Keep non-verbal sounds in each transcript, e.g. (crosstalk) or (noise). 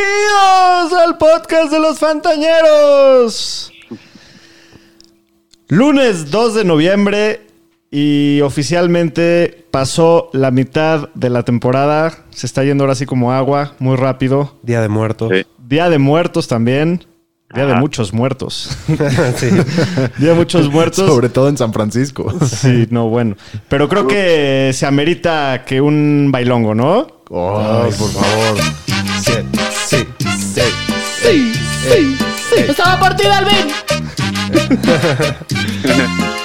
Bienvenidos al podcast de los Fantañeros. Lunes 2 de noviembre y oficialmente pasó la mitad de la temporada. Se está yendo ahora así como agua, muy rápido. Día de Muertos. Sí. Día de muertos también. Día de muchos muertos. (laughs) Sí. (laughs) Día de muchos muertos. Sobre todo en San Francisco. Sí, no, bueno. Pero creo que se amerita que un bailongo, ¿no? Ay, por favor. Sí, sí, sí. ¡Estaba partida, Alvin! (laughs)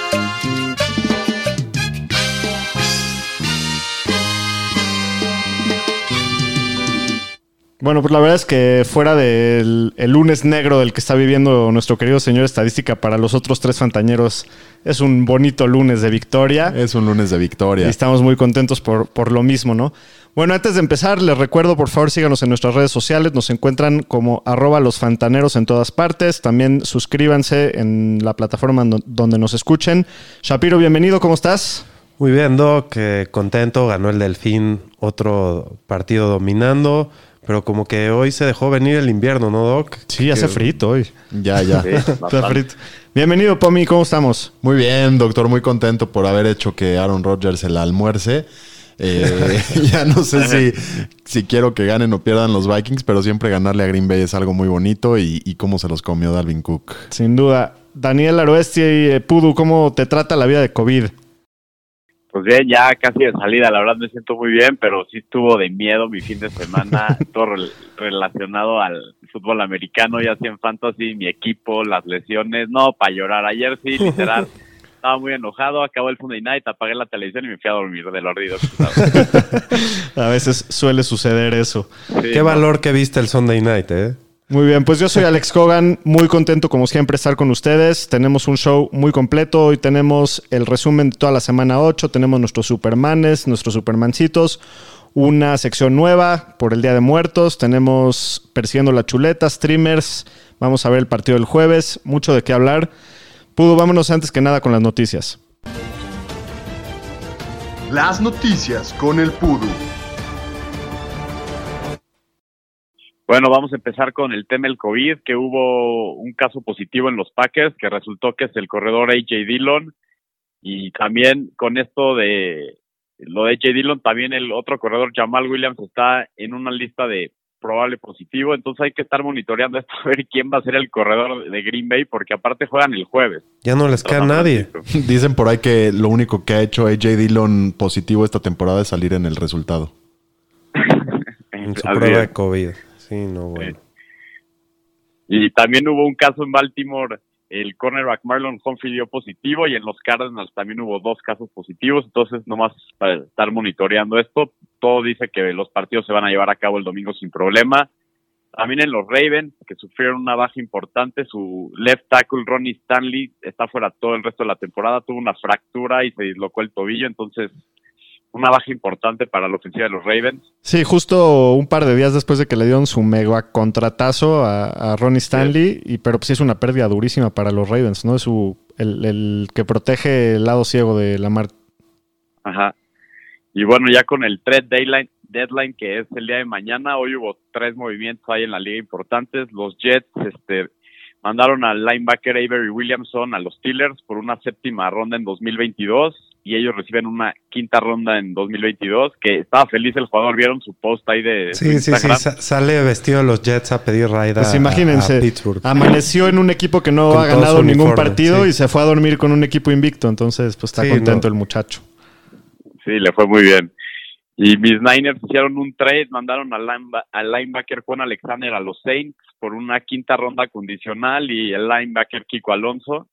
Bueno, pues la verdad es que fuera del el lunes negro del que está viviendo nuestro querido señor estadística para los otros tres fantañeros, es un bonito lunes de victoria. Es un lunes de Y victoria. estamos muy contentos por, por lo mismo, ¿no? Bueno, antes de empezar, les recuerdo, por favor, síganos en nuestras redes sociales. Nos encuentran como arroba los fantaneros en todas partes. También suscríbanse en la plataforma donde nos escuchen. Shapiro, bienvenido, ¿cómo estás? Muy bien, Doc. eh, contento. Ganó el Delfín. Otro partido dominando. Pero como que hoy se dejó venir el invierno, ¿no, Doc? Sí, hace frito hoy. Ya, ya. Sí, (laughs) Hace bastante. frito. Bienvenido, Pomi, ¿cómo estamos? Muy bien, doctor. Muy contento por haber hecho que Aaron Rodgers el almuerce. Eh, (laughs) ya no sé si, si quiero que ganen o pierdan los Vikings, pero siempre ganarle a Green Bay es algo muy bonito y, y cómo se los comió Dalvin Cook. Sin duda. Daniel Aroesti y eh, Pudu, ¿cómo te trata la vida de COVID? Pues bien, ya casi de salida, la verdad me siento muy bien, pero sí estuvo de miedo mi fin de semana, (laughs) todo rel- relacionado al fútbol americano, ya sea en fantasy, mi equipo, las lesiones, no, para llorar. Ayer sí, literal, (laughs) estaba muy enojado, acabó el Sunday Night, apagué la televisión y me fui a dormir de lo ardido. (laughs) A veces suele suceder eso. Sí, Qué no, valor que viste el Sunday Night, ¿eh? Muy bien, pues yo soy (laughs) Alex Cogan, muy contento como siempre estar con ustedes. Tenemos un show muy completo, hoy tenemos el resumen de toda la semana 8, tenemos nuestros Supermanes, nuestros Supermancitos, una sección nueva por el Día de Muertos, tenemos Persiguiendo la Chuleta, streamers, vamos a ver el partido del jueves, mucho de qué hablar. Pudo, vámonos antes que nada con las noticias. Las noticias con el Pudu. Bueno, vamos a empezar con el tema del COVID, que hubo un caso positivo en los Packers, que resultó que es el corredor AJ Dillon. Y también con esto de lo de AJ Dillon, también el otro corredor, Jamal Williams, está en una lista de probable positivo. Entonces hay que estar monitoreando esto, (laughs) a ver quién va a ser el corredor de Green Bay, porque aparte juegan el jueves. Ya no les queda nadie. (laughs) Dicen por ahí que lo único que ha hecho AJ Dillon positivo esta temporada es salir en el resultado. En su Así prueba es. de COVID. Sí, no, bueno. Y también hubo un caso en Baltimore, el cornerback Marlon Humphrey dio positivo y en los Cardinals también hubo dos casos positivos, entonces nomás para estar monitoreando esto, todo dice que los partidos se van a llevar a cabo el domingo sin problema. También en los Ravens, que sufrieron una baja importante, su left tackle Ronnie Stanley está fuera todo el resto de la temporada, tuvo una fractura y se dislocó el tobillo, entonces una baja importante para la ofensiva de los Ravens. Sí, justo un par de días después de que le dieron su mega contratazo a, a Ronnie Stanley, y, pero pues sí es una pérdida durísima para los Ravens, ¿no? Es su, el, el que protege el lado ciego de Lamar. Ajá. Y bueno, ya con el trade deadline, deadline que es el día de mañana, hoy hubo tres movimientos ahí en la liga importantes. Los Jets este, mandaron al linebacker Avery Williamson a los Steelers por una séptima ronda en 2022 y ellos reciben una quinta ronda en 2022, que estaba feliz el jugador, vieron su post ahí de Sí, sí, sí. Instagram. sale vestido de los Jets a pedir raid a, Pues imagínense, a Pittsburgh. amaneció en un equipo que no Con ha ganado ningún partido sí. y se fue a dormir con un equipo invicto, entonces pues está Sí, contento no. el muchacho. Sí, le fue muy bien. Y mis Niners hicieron un trade, mandaron al, lineba- al linebacker Juan Alexander a los Saints por una quinta ronda condicional y el linebacker Kiko Alonso.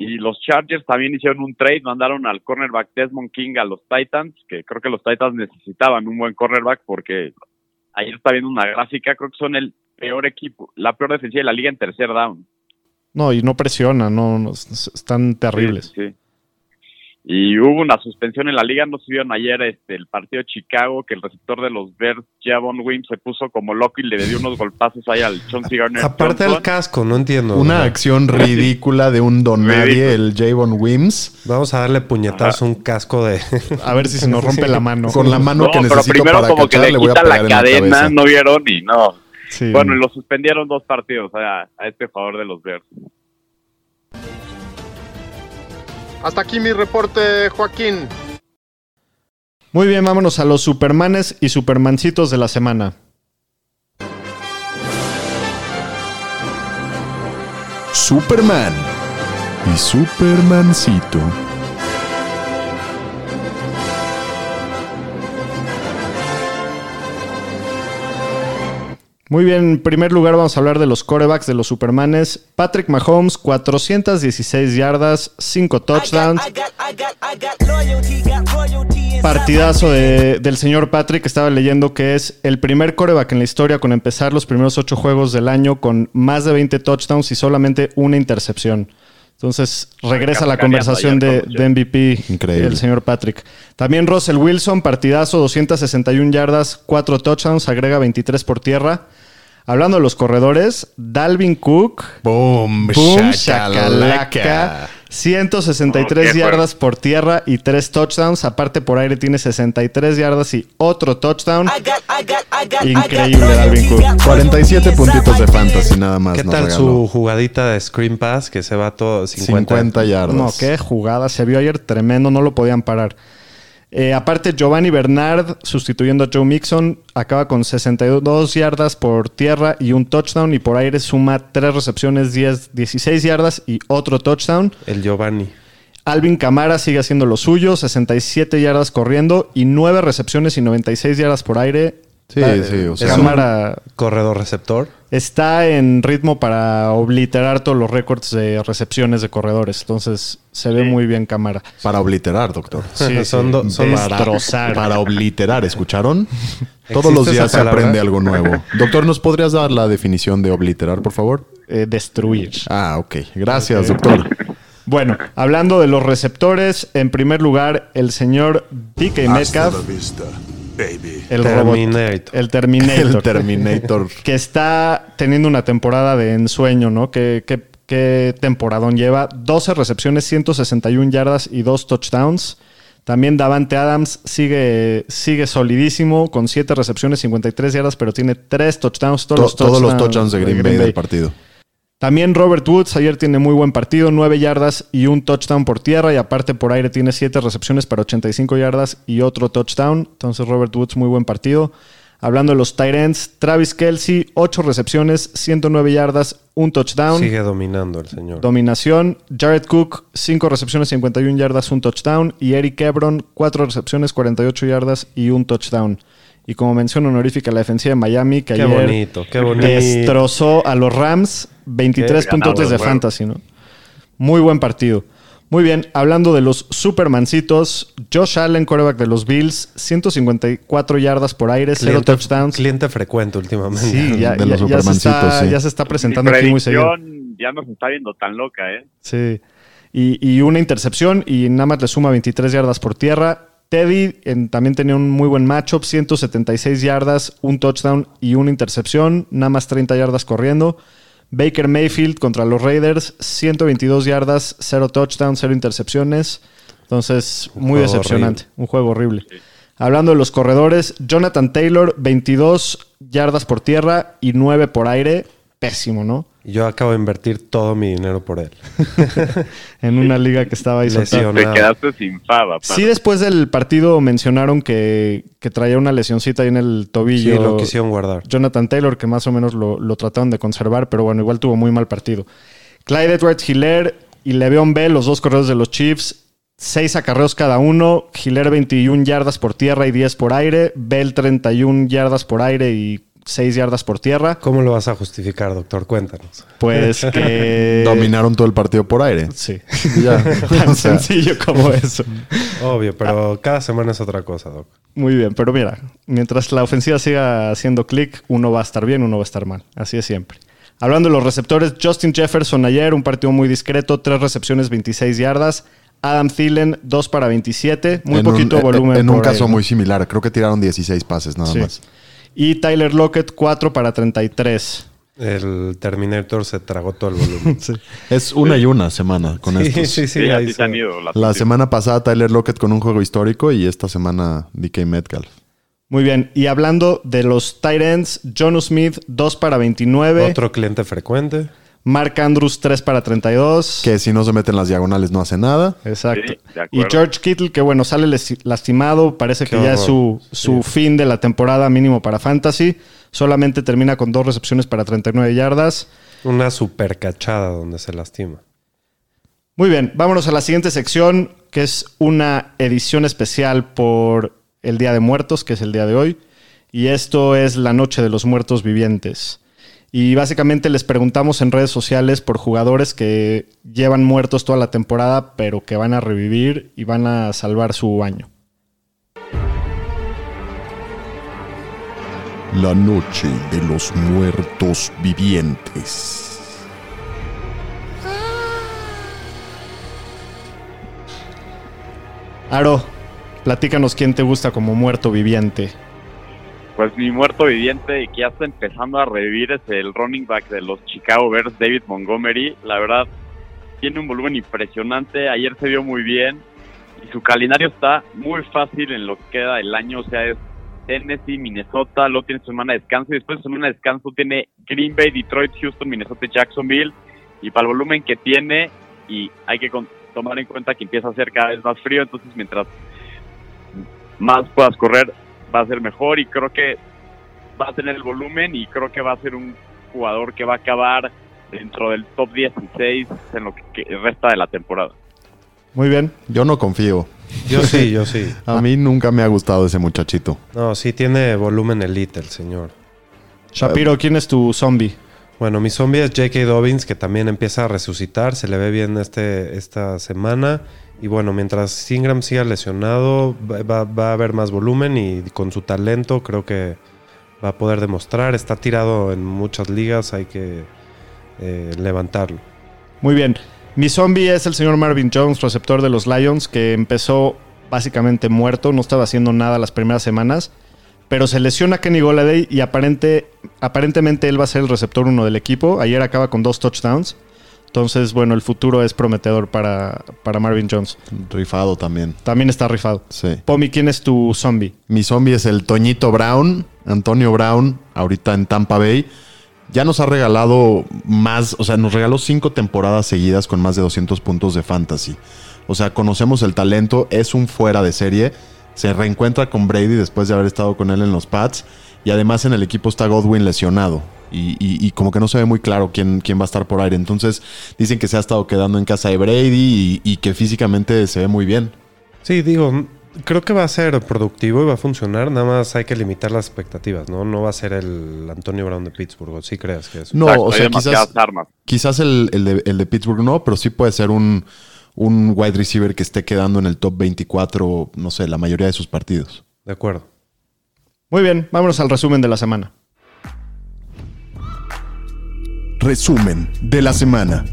Y los Chargers también hicieron un trade, mandaron al cornerback Desmond King a los Titans, que creo que los Titans necesitaban un buen cornerback porque ayer está viendo una gráfica, creo que son el peor equipo, la peor defensiva de la liga en tercer down. No, y no presiona, no, no, están terribles. Sí, sí. Y hubo una suspensión en la liga, no se vieron ayer este, el partido de Chicago, que el receptor de los Bears, Javon Wims, se puso como loco y le dio unos golpazos ahí al Chauncey Garner. Aparte del casco, no entiendo. Una acción ridícula de un don nadie, el Javon Wims, Vamos a darle puñetazo a un casco de... (laughs) A ver si se nos rompe la mano. (laughs) con la mano No, que pero necesito primero para como que le le voy a quita pegar la en la cadena, no vieron y no. Sí. Bueno, y lo suspendieron dos partidos a, a este favor de los Bears. Hasta aquí mi reporte, Joaquín. Muy bien, vámonos a los Supermanes y Supermancitos de la semana. Superman y Supermancito. Muy bien, en primer lugar vamos a hablar de los corebacks de los Supermanes. Patrick Mahomes, 416 yardas, 5 touchdowns. Partidazo de- del señor Patrick. Estaba leyendo que es el primer coreback en la historia con empezar los primeros 8 juegos del año con más de 20 touchdowns y solamente una intercepción. Entonces regresa a la conversación de, de MVP Increíble. el señor Patrick. También Russell Wilson, partidazo, 261 yardas, 4 touchdowns, agrega 23 por tierra. Hablando de los corredores, Dalvin Cook, Boom, Boom, shakalaka. shakalaka. 163 Oh, qué yardas por tierra y 3 touchdowns. Aparte, por aire tiene 63 yardas y otro touchdown. Increíble, Dalvin Cook. 47 puntitos de fantasy nada más. ¿Qué nos tal regaló. su jugadita de screen pass que se va todo 50? 50 yardas. No, qué jugada. Se vio ayer tremendo, no lo podían parar. Eh, aparte, Giovanni Bernard, sustituyendo a Joe Mixon, acaba con 62 yardas por tierra y un touchdown. Y por aire suma 3 recepciones, 10, 16 yardas y otro touchdown. El Giovanni. Alvin Camara sigue haciendo lo suyo, 67 yardas corriendo y 9 recepciones y 96 yardas por aire. Sí, sí, o sea- Camara Corredor receptor. está en ritmo para obliterar todos los récords de recepciones de corredores. Entonces se ve muy bien Camara. Para obliterar, doctor. (laughs) Sí, Son do- son Para- destrozar. Para obliterar, ¿escucharon? (laughs) Todos ¿Existe los días se aprende algo nuevo. (laughs) Doctor, ¿nos podrías dar la definición de obliterar, por favor? eh, destruir. Ah, ok. Gracias, doctor. Bueno, hablando de los receptores, en primer lugar, el señor DK Metcalf, el robot, Terminator. el Terminator. El Terminator. (laughs) que está teniendo una temporada de ensueño, ¿no? ¿Qué, qué, qué temporadón lleva? 12 recepciones, 161 yardas y 2 touchdowns. También Davante Adams sigue, sigue solidísimo con 7 recepciones, 53 yardas, pero tiene 3 touchdowns. Todos, To- los, Todos los touchdowns de Green Bay del partido. También Robert Woods ayer tiene muy buen partido, 9 yardas y un touchdown por tierra y aparte por aire tiene 7 recepciones para 85 yardas y otro touchdown. Entonces Robert Woods muy buen partido. Hablando de los ends, Travis Kelsey, 8 recepciones, 109 yardas, un touchdown. Sigue dominando el señor. Dominación. Jared Cook, 5 recepciones, 51 yardas, un touchdown. Y Eric Ebron, 4 recepciones, 48 yardas y un touchdown. Y como mención honorífica, la defensiva de Miami, que Qué ayer bonito, qué bonito. destrozó a los Rams, 23 Qué puntotes ganado de fantasy, ¿no? Muy buen partido. Muy bien, hablando de los supermancitos, Josh Allen, quarterback de los Bills, 154 yardas por aire, 0 cliente, touchdowns. cliente frecuente últimamente. Sí, ya, De ya- los ya se está, sí. ya se está Mi presentando aquí muy seguido. ya no se está viendo tan loca, ¿eh? Sí. Y, y una intercepción y nada más le suma 23 yardas por tierra. Teddy en- también tenía un muy buen matchup, 176 yardas, un touchdown y una intercepción, nada más 30 yardas corriendo. Baker Mayfield contra los Raiders, 122 yardas, 0 touchdown, 0 intercepciones. Entonces, Un muy decepcionante, un juego horrible. Hablando de los corredores, Jonathan Taylor, 22 yardas por tierra y 9 por aire. Pésimo, ¿no? Yo acabo de invertir todo mi dinero por él. (laughs) En una liga que estaba ahí. Lesión. Te quedaste sin fava. Sí, después del partido mencionaron que, que traía una lesioncita ahí en el Sí, tobillo. lo quisieron guardar. Jonathan Taylor, que más o menos lo, lo trataron de conservar, pero bueno, igual tuvo muy mal partido. Clyde Edwards Hiller y Le'Veon Bell, los dos corredores de los Chiefs, seis acarreos cada uno. Hiller 21 yardas por tierra y 10 por aire. Bell 31 yardas por aire y 6 yardas por tierra. ¿Cómo lo vas a justificar, doctor? Cuéntanos. Pues (laughs) que... Dominaron todo el partido por aire. Sí. (laughs) Ya. (laughs) Tan O sea, sencillo como eso. Obvio, pero cada semana es otra cosa, doc. Muy bien, pero mira, mientras la ofensiva siga haciendo clic, uno va a estar bien, uno va a estar mal. Así es siempre. Hablando de los receptores, Justin Jefferson ayer, un partido muy discreto, tres recepciones, 26 yardas. Adam Thielen, 2 para 27, muy en poquito un, volumen. En un ahí, caso ¿no? muy similar. Creo que tiraron 16 pases nada Sí. más. Y Tyler Lockett, 4 para 33. El Terminator se tragó todo el volumen. (laughs) Es una y una semana con sí, estos. sí, sí, Sí, ahí así se han ido. las La semana pasada Tyler Lockett con un juego histórico y esta semana DK Metcalf. Muy bien, y hablando de los tight ends, John Smith, 2 para 29. Otro cliente frecuente. Mark Andrews, 3 para 32. Que si no se meten las diagonales no hace nada. Exacto. Sí, y. George Kittle, que bueno, sale lastimado, parece Qué que ya es su, su fin de la temporada mínimo para Fantasy. Solamente termina con dos recepciones para 39 yardas. Una super cachada donde se lastima. Muy bien, vámonos a la siguiente sección, que es una edición especial por el Día de Muertos, que es el día de hoy. Y esto es la Noche de los Muertos Vivientes. Y básicamente les preguntamos en redes sociales por jugadores que llevan muertos toda la temporada, pero que van a revivir y van a salvar su año. La noche de los muertos vivientes. Aro, platícanos quién te gusta como muerto viviente. Pues mi muerto viviente y que ya está empezando a revivir es el running back de los Chicago Bears, David Montgomery. La verdad, tiene un volumen impresionante. Ayer se vio muy bien y su calendario está muy fácil en lo que queda del año. O sea, es Tennessee, Minnesota, luego tiene semana de descanso y después de semana de descanso tiene Green Bay, Detroit, Houston, Minnesota Jacksonville. Y para el volumen que tiene, y hay que tomar en cuenta que empieza a ser cada vez más frío, entonces mientras más puedas correr, va a ser mejor y creo que va a tener el volumen y creo que va a ser un jugador que va a acabar dentro del top 16 en lo que resta de la temporada. Muy bien. Yo no confío. Yo sí, yo sí. (laughs) A mí nunca me ha gustado ese muchachito. No, sí tiene volumen elite el señor. Shapiro, ¿quién es tu zombie? Bueno, mi zombie es J.K. Dobbins, que también empieza a resucitar. Se le ve bien este, esta semana. Y bueno, mientras Ingram siga lesionado, va, va- a haber más volumen y con su talento creo que va a poder demostrar. Está tirado en muchas ligas, hay que eh, levantarlo. Muy bien. Mi zombie es el señor Marvin Jones, receptor de los Lions, que empezó básicamente muerto, no estaba haciendo nada las primeras semanas, pero se lesiona Kenny Golladay y aparente, aparentemente él va a ser el receptor uno del equipo. Ayer acaba con dos touchdowns. Entonces, bueno, el futuro es prometedor para, para Marvin Jones. Rifado también. También está rifado. Sí. Pomi, ¿quién es tu zombie? Mi zombie es el Toñito Brown, Antonio Brown, ahorita en Tampa Bay. Ya nos ha regalado más, o sea, nos regaló cinco temporadas seguidas con más de 200 puntos de fantasy. O sea, conocemos el talento, es un fuera de serie. Se reencuentra con Brady después de haber estado con él en los Pats. Y además en el equipo está Godwin lesionado. Y, y- y como que no se ve muy claro quién, quién va a estar por aire. Entonces dicen que se ha estado quedando en casa de Brady y, y que físicamente se ve muy bien. Sí, digo, creo que va a ser productivo y va a funcionar. Nada más hay que limitar las expectativas, ¿no? No va a ser el Antonio Brown de Pittsburgh. ¿Sí creas que es? No, Exacto, o sea, quizás, armas. quizás el, el de, el de Pittsburgh no, pero sí puede ser un, un wide receiver que esté quedando en el top 24, no sé, la mayoría de sus partidos. De acuerdo. Muy bien, vámonos al resumen de la semana. Resumen de la semana.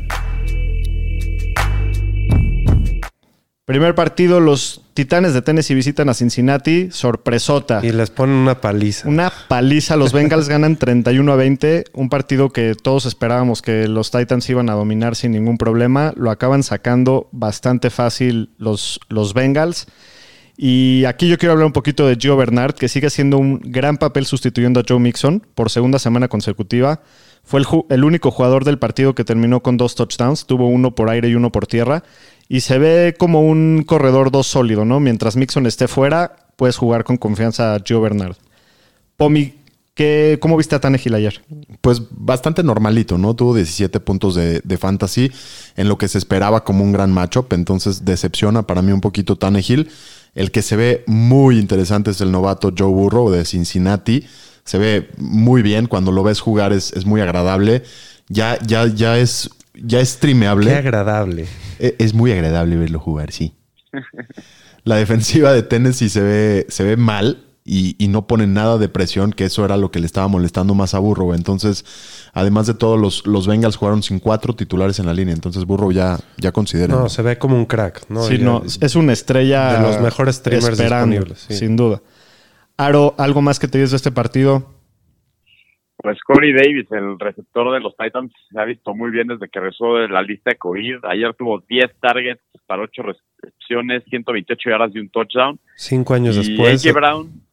Primer partido, los Titanes de Tennessee visitan a Cincinnati. Sorpresota. Y les ponen una paliza. Una paliza. Los Bengals (laughs) ganan 31 a 20. Un partido que todos esperábamos que los Titans iban a dominar sin ningún problema. Lo acaban sacando bastante fácil los, los Bengals. Y aquí yo quiero hablar un poquito de Gio Bernard, que sigue haciendo un gran papel sustituyendo a Joe Mixon por segunda semana consecutiva. Fue el, el único jugador del partido que terminó con dos touchdowns. Tuvo uno por aire y uno por tierra. Y se ve como un corredor dos sólido, ¿no? Mientras Mixon esté fuera, puedes jugar con confianza a Gio Bernard. Pomi, ¿qué, ¿cómo viste a Tannehill ayer? Pues bastante normalito, ¿no? Tuvo 17 puntos de, de fantasy en lo que se esperaba como un gran matchup, entonces decepciona para mí un poquito Tannehill. El que se ve muy interesante es el novato Joe Burrow de Cincinnati. Se ve muy bien. Cuando lo ves jugar es, es muy agradable. Ya, ya, ya es, ya es streameable. Qué agradable. E- Es muy agradable verlo jugar, sí. La defensiva de Tennessee se ve, se ve mal y, y no pone nada de presión, que eso era lo que le estaba molestando más a Burrow. Entonces, además de todo, los, los Bengals jugaron sin cuatro titulares en la línea. Entonces, Burrow ya, ya considera. No, se ve como un crack. ¿no? sí, no, es una estrella. De los mejores streamers disponibles, sí. Sin duda. Aro, ¿algo más que te dices de este partido? Pues Corey Davis, el receptor de los Titans, se ha visto muy bien desde que regresó de la lista de COVID. Ayer tuvo 10 targets para 8 recepciones, 128 yardas y un touchdown. Cinco años y después. AJ Brown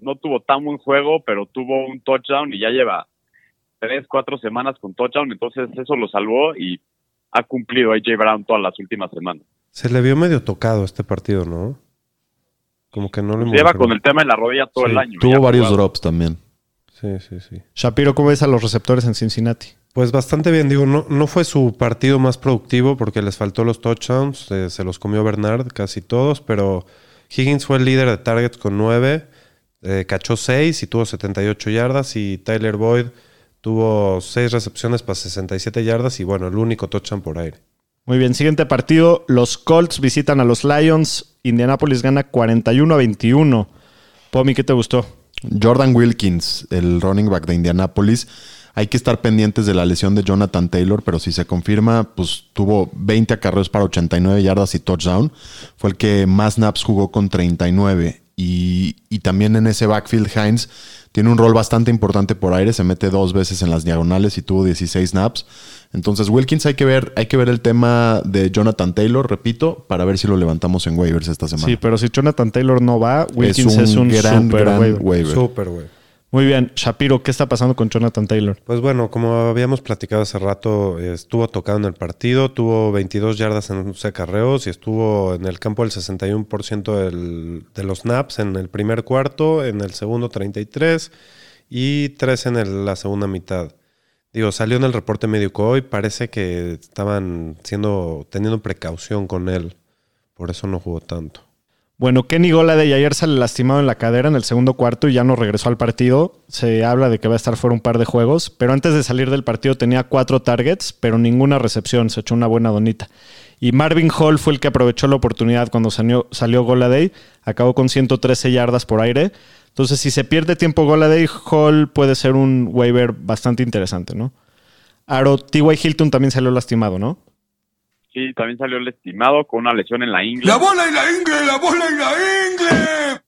no tuvo tan buen juego, pero tuvo un touchdown y ya lleva 3, 4 semanas con touchdown. Entonces eso lo salvó y ha cumplido AJ Brown todas las últimas semanas. Se le vio medio tocado este partido, ¿no? Como que no lo Lleva involucró. con el tema de la rodilla todo Sí, el año. tuvo varios jugado. drops también. Sí, sí, sí. Shapiro, ¿cómo ves a los receptores en Cincinnati? Pues bastante bien, digo, no, no fue su partido más productivo porque les faltó los touchdowns, eh, se los comió Bernard casi todos, pero Higgins fue el líder de targets con 9, cachó 6 y tuvo 78 yardas y Tyler Boyd tuvo 6 recepciones para 67 yardas y bueno, el único touchdown por aire. Muy bien, siguiente partido. Los Colts visitan a los Lions. Indianapolis gana 41 a 21. Pomi, ¿qué te gustó? Jordan Wilkins, el running back de Indianapolis. Hay que estar pendientes de la lesión de Jonathan Taylor, pero si se confirma, pues tuvo 20 acarreos para 89 yardas y touchdown. Fue el que más snaps jugó con 39. Y, y también en ese backfield, Hines tiene un rol bastante importante por aire. Se mete dos veces en las diagonales y tuvo 16 snaps. Entonces, Wilkins hay que ver, hay que ver el tema de Jonathan Taylor, repito, para ver si lo levantamos en waivers esta semana. Sí, pero si Jonathan Taylor no va, Wilkins es un, gran, super gran waiver. waiver. Súper, güey. Muy bien, Shapiro, ¿qué está pasando con Jonathan Taylor? Pues bueno, como habíamos platicado hace rato, estuvo tocado en el partido, tuvo 22 yardas en 11 acarreos y estuvo en el campo el 61% del- de los snaps en el primer cuarto, en el segundo 33 y 3 en el- la segunda mitad. Digo, salió en el reporte médico hoy, parece que estaban siendo teniendo precaución con él, por eso no jugó tanto. Bueno, Kenny Goladay ayer sale lastimado en la cadera en el segundo cuarto y ya no regresó al partido. Se habla de que va a estar fuera un par de juegos, pero antes de salir del partido tenía cuatro targets, pero ninguna recepción. Se echó una buena donita. Y Marvin Hall fue el que aprovechó la oportunidad cuando salió, salió Goladay. Acabó con 113 yardas por aire. Entonces, si se pierde tiempo Goladay, Hall puede ser un waiver bastante interesante, ¿no? Aro, T.Y. Hilton también salió lastimado, ¿no? Sí, también salió el estimado con una lesión en la ingle. bola y la ingle! ¡La bola y la ingle!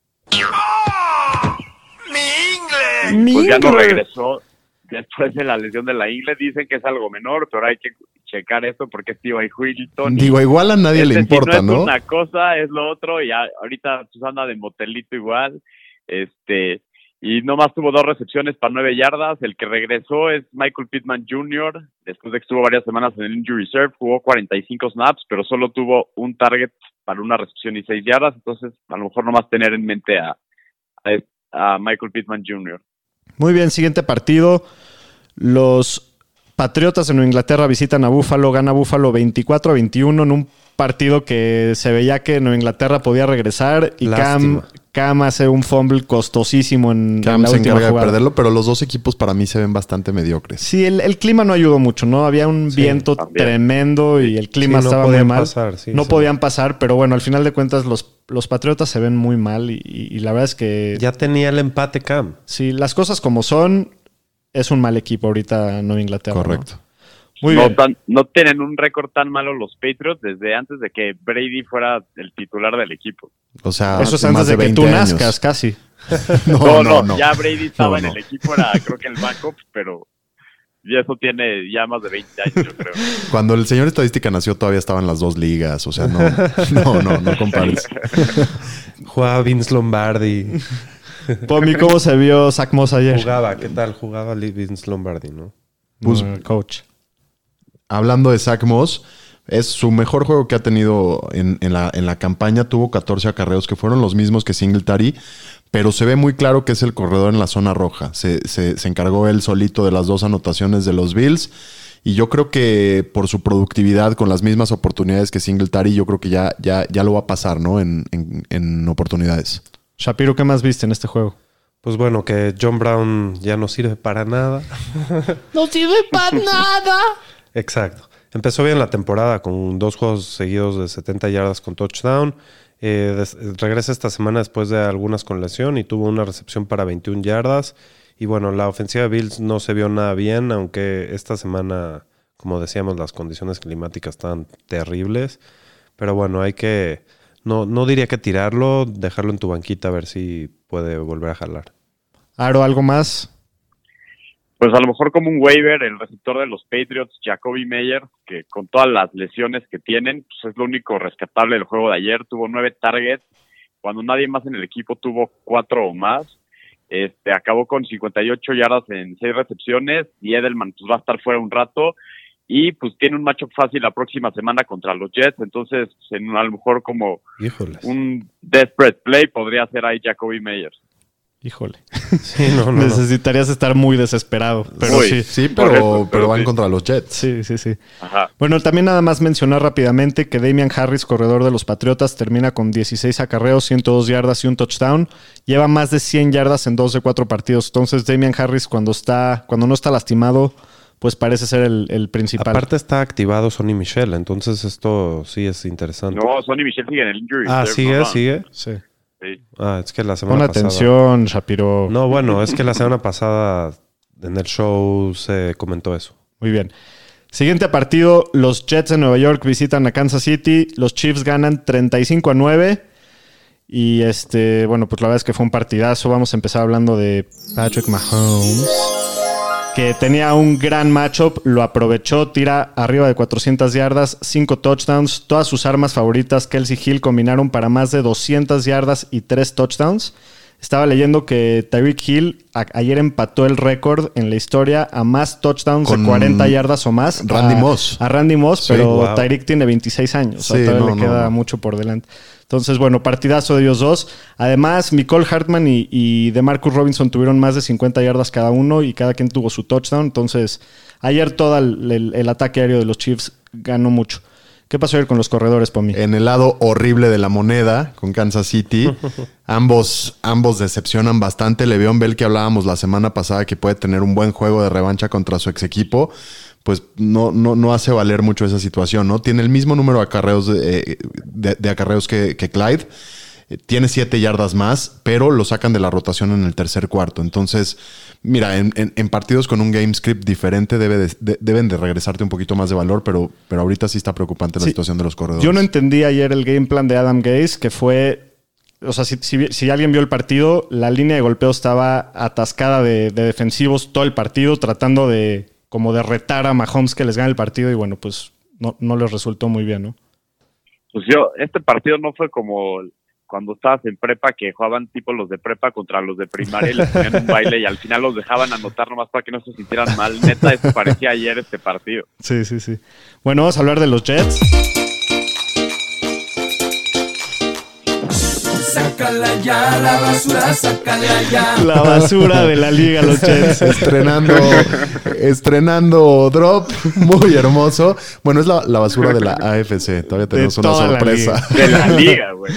¡Mi ingle! pues ya no regresó después de la lesión de la ingle. Dicen que es algo menor, pero hay que checar esto porque es T.Y. Hilton. Digo, igual a nadie le este, si importa, no ¿no? es una cosa, es lo otro. Y ahorita pues, anda de motelito igual. Este. Y nomás tuvo dos recepciones para nueve yardas. El que regresó es Michael Pittman Jr. Después de que estuvo varias semanas en el injury reserve, jugó 45 snaps, pero solo tuvo un target para una recepción y seis yardas. Entonces, a lo mejor nomás tener en mente a, a, a Michael Pittman Jr. Muy bien, siguiente partido. Los Patriotas de Nueva Inglaterra visitan a Buffalo, gana Buffalo 24 a 21 en un partido que se veía que Nueva Inglaterra podía regresar y Lástima. Cam hace un fumble costosísimo en, en Cam la se última encarga de perderlo, pero los dos equipos para mí se ven bastante mediocres. Sí, el, el clima no ayudó mucho, ¿no? Había un Sí, viento también. tremendo y el clima Sí, no estaba muy podían mal. pasar, sí, no sí. podían pasar, pero bueno, al final de cuentas los, los Patriotas se ven muy mal y, y- y la verdad es que Ya tenía el empate Cam. sí, las cosas como son, es un mal equipo ahorita Nueva Inglaterra. ¿no? Muy no, bien. tan- no tienen un récord tan malo los Patriots desde antes de que Brady fuera el titular del equipo. O sea, Eso es antes de, que 20 tú años. nazcas, casi. (laughs) (laughs) No, no, no. Ya Brady estaba No, en el equipo, era creo que el backup, pero ya eso tiene ya más de 20 años, yo creo. (laughs) Cuando el señor estadística nació todavía estaban las dos ligas. O sea, no, no, no, no compares. Jugaba Vince Lombardi. Pomi, ¿cómo se vio Zach Moss ayer? Jugaba, ¿qué tal? Jugaba Vince Lombardi, ¿no? Pues- No, coach. Hablando de Zach Moss, es su mejor juego que ha tenido en, en la, en la campaña. Tuvo 14 acarreos que fueron los mismos que Singletary, pero se ve muy claro que es el corredor en la zona roja. Se, se- se encargó él solito de las dos anotaciones de los Bills. Y yo creo que por su productividad, con las mismas oportunidades que Singletary, yo creo que ya, ya, ya lo va a pasar, ¿no? En, en- en oportunidades. Shapiro, ¿qué más viste en este juego? Pues bueno, que John Brown ya no sirve para nada. (laughs) No sirve para nada. Exacto. Empezó bien la temporada con dos juegos seguidos de 70 yardas con touchdown. Eh, des- regresa esta semana después de algunas con lesión y tuvo una recepción para 21 yardas. Y bueno, la ofensiva de Bills no se vio nada bien, aunque esta semana, como decíamos, las condiciones climáticas estaban terribles. Pero bueno, hay que, no, no diría que tirarlo, dejarlo en tu banquita a ver si puede volver a jalar. Aro, ¿algo más? Pues a lo mejor como un waiver, el receptor de los Patriots, Jacoby Meyer, que con todas las lesiones que tienen, pues es lo único rescatable del juego de ayer. Tuvo nueve targets, cuando nadie más en el equipo tuvo cuatro o más. Este, acabó con 58 yardas en seis recepciones y Edelman pues, va a estar fuera un rato y pues tiene un matchup fácil la próxima semana contra los Jets, entonces en, a lo mejor como Híjoles. un desperate play podría ser ahí Jacoby Meyer. Híjole. (laughs) Sí, no, no, no. Necesitarías estar muy desesperado. Pero Uy. sí. Sí, pero, Correcto, pero pero van sí. contra los Jets. Sí, sí, sí. Ajá. Bueno, también nada más mencionar rápidamente que Damian Harris, corredor de los Patriotas, termina con 16 acarreos, 102 yardas y un touchdown. Lleva más de 100 yardas en dos de cuatro partidos. Entonces, Damian Harris, cuando está, cuando no está lastimado, pues parece ser el, el principal. Aparte está activado Sonny Michel, entonces esto sí es interesante. No, Sonny Michel sigue en el injury. ah, sigue, sigue. Sí. Sí. Ah, es que la Pon semana pasada. atención, Shapiro. No, bueno, es que la semana pasada en el show se comentó eso. Muy bien. Siguiente partido, los Jets de Nueva York visitan a Kansas City. Los Chiefs ganan 35 a 9. Y este, bueno, pues la verdad es que fue un partidazo. Vamos a empezar hablando de Patrick Mahomes. Que tenía un gran matchup, lo aprovechó, tira arriba de 400 yardas, 5 touchdowns. Todas sus armas favoritas, Kelsey Hill, combinaron para más de 200 yardas y 3 touchdowns. Estaba leyendo que Tyreek Hill ayer empató el récord en la historia a más touchdowns Con de 40 yardas o más. Randy a, Moss. A Randy Moss, Sí, pero wow. Tyreek tiene 26 años. o sea, Sí, todavía no, le queda no. mucho por delante. Entonces, bueno, partidazo de ellos dos. Además, Nicole Hartman y, y DeMarcus Robinson tuvieron más de 50 yardas cada uno y cada quien tuvo su touchdown. Entonces, ayer todo el, el- el ataque aéreo de los Chiefs ganó mucho. ¿Qué pasó ayer con los corredores, Pomi? En el lado horrible de la moneda, con Kansas City, (laughs) ambos, ambos decepcionan bastante. Le'Veon Bell, que hablábamos la semana pasada, que puede tener un buen juego de revancha contra su ex equipo, pues no, no, no hace valer mucho esa situación, ¿no? Tiene el mismo número de acarreos, de, eh, de- de acarreos que, que Clyde. Eh, Tiene siete yardas más, pero lo sacan de la rotación en el tercer cuarto. Entonces, mira, en, en- en partidos con un game script diferente debe de- de- deben de regresarte un poquito más de valor, pero, pero ahorita sí está preocupante la Sí. situación de los corredores. Yo no entendí ayer el game plan de Adam Gaze, que fue. O sea, si, si- si alguien vio el partido, la línea de golpeo estaba atascada de, de defensivos todo el partido, tratando de como de retar a Mahomes que les gane el partido, y bueno, pues no, no les resultó muy bien, ¿no? Pues yo, este partido no fue como cuando estabas en prepa, que jugaban tipo los de prepa contra los de primaria y les ponían un baile y al final los dejaban anotar nomás para que no se sintieran mal. Neta, eso parecía ayer este partido. Sí, sí, sí. Bueno, vamos a hablar de los Jets. Sácala ya, la basura, sácala ya. La basura de la liga, los Jets. estrenando, estrenando Drop, muy hermoso. Bueno, es la, la basura de la AFC. Todavía tenemos una toda la sorpresa. De la liga, (laughs) güey.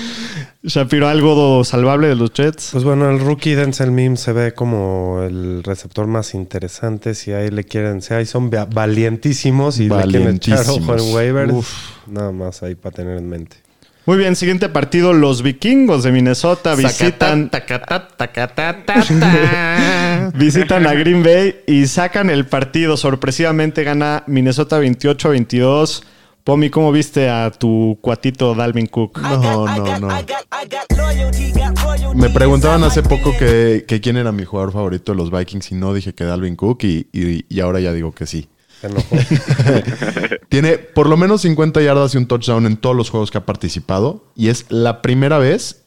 Shapiro, ¿algo salvable de los Jets? Pues bueno, el rookie Denzel Mims se ve como el receptor más interesante. Si ahí le quieren, si ahí son va- valientísimos y le quieren echar ojo en Valientísimos. waivers, nada más ahí para tener en mente. Muy bien, siguiente partido, los vikingos de Minnesota visitan, (laughs) visitan a Green Bay y sacan el partido. Sorpresivamente gana Minnesota 28 a 22. Pomi, ¿cómo viste a tu cuatito Dalvin Cook? No, no, no. Me preguntaban hace poco que, que quién era mi jugador favorito de los Vikings y no dije que Dalvin Cook y, y- y ahora ya digo que sí. Se enojó. (laughs) Tiene por lo menos 50 yardas y un touchdown en todos los juegos que ha participado y es la primera vez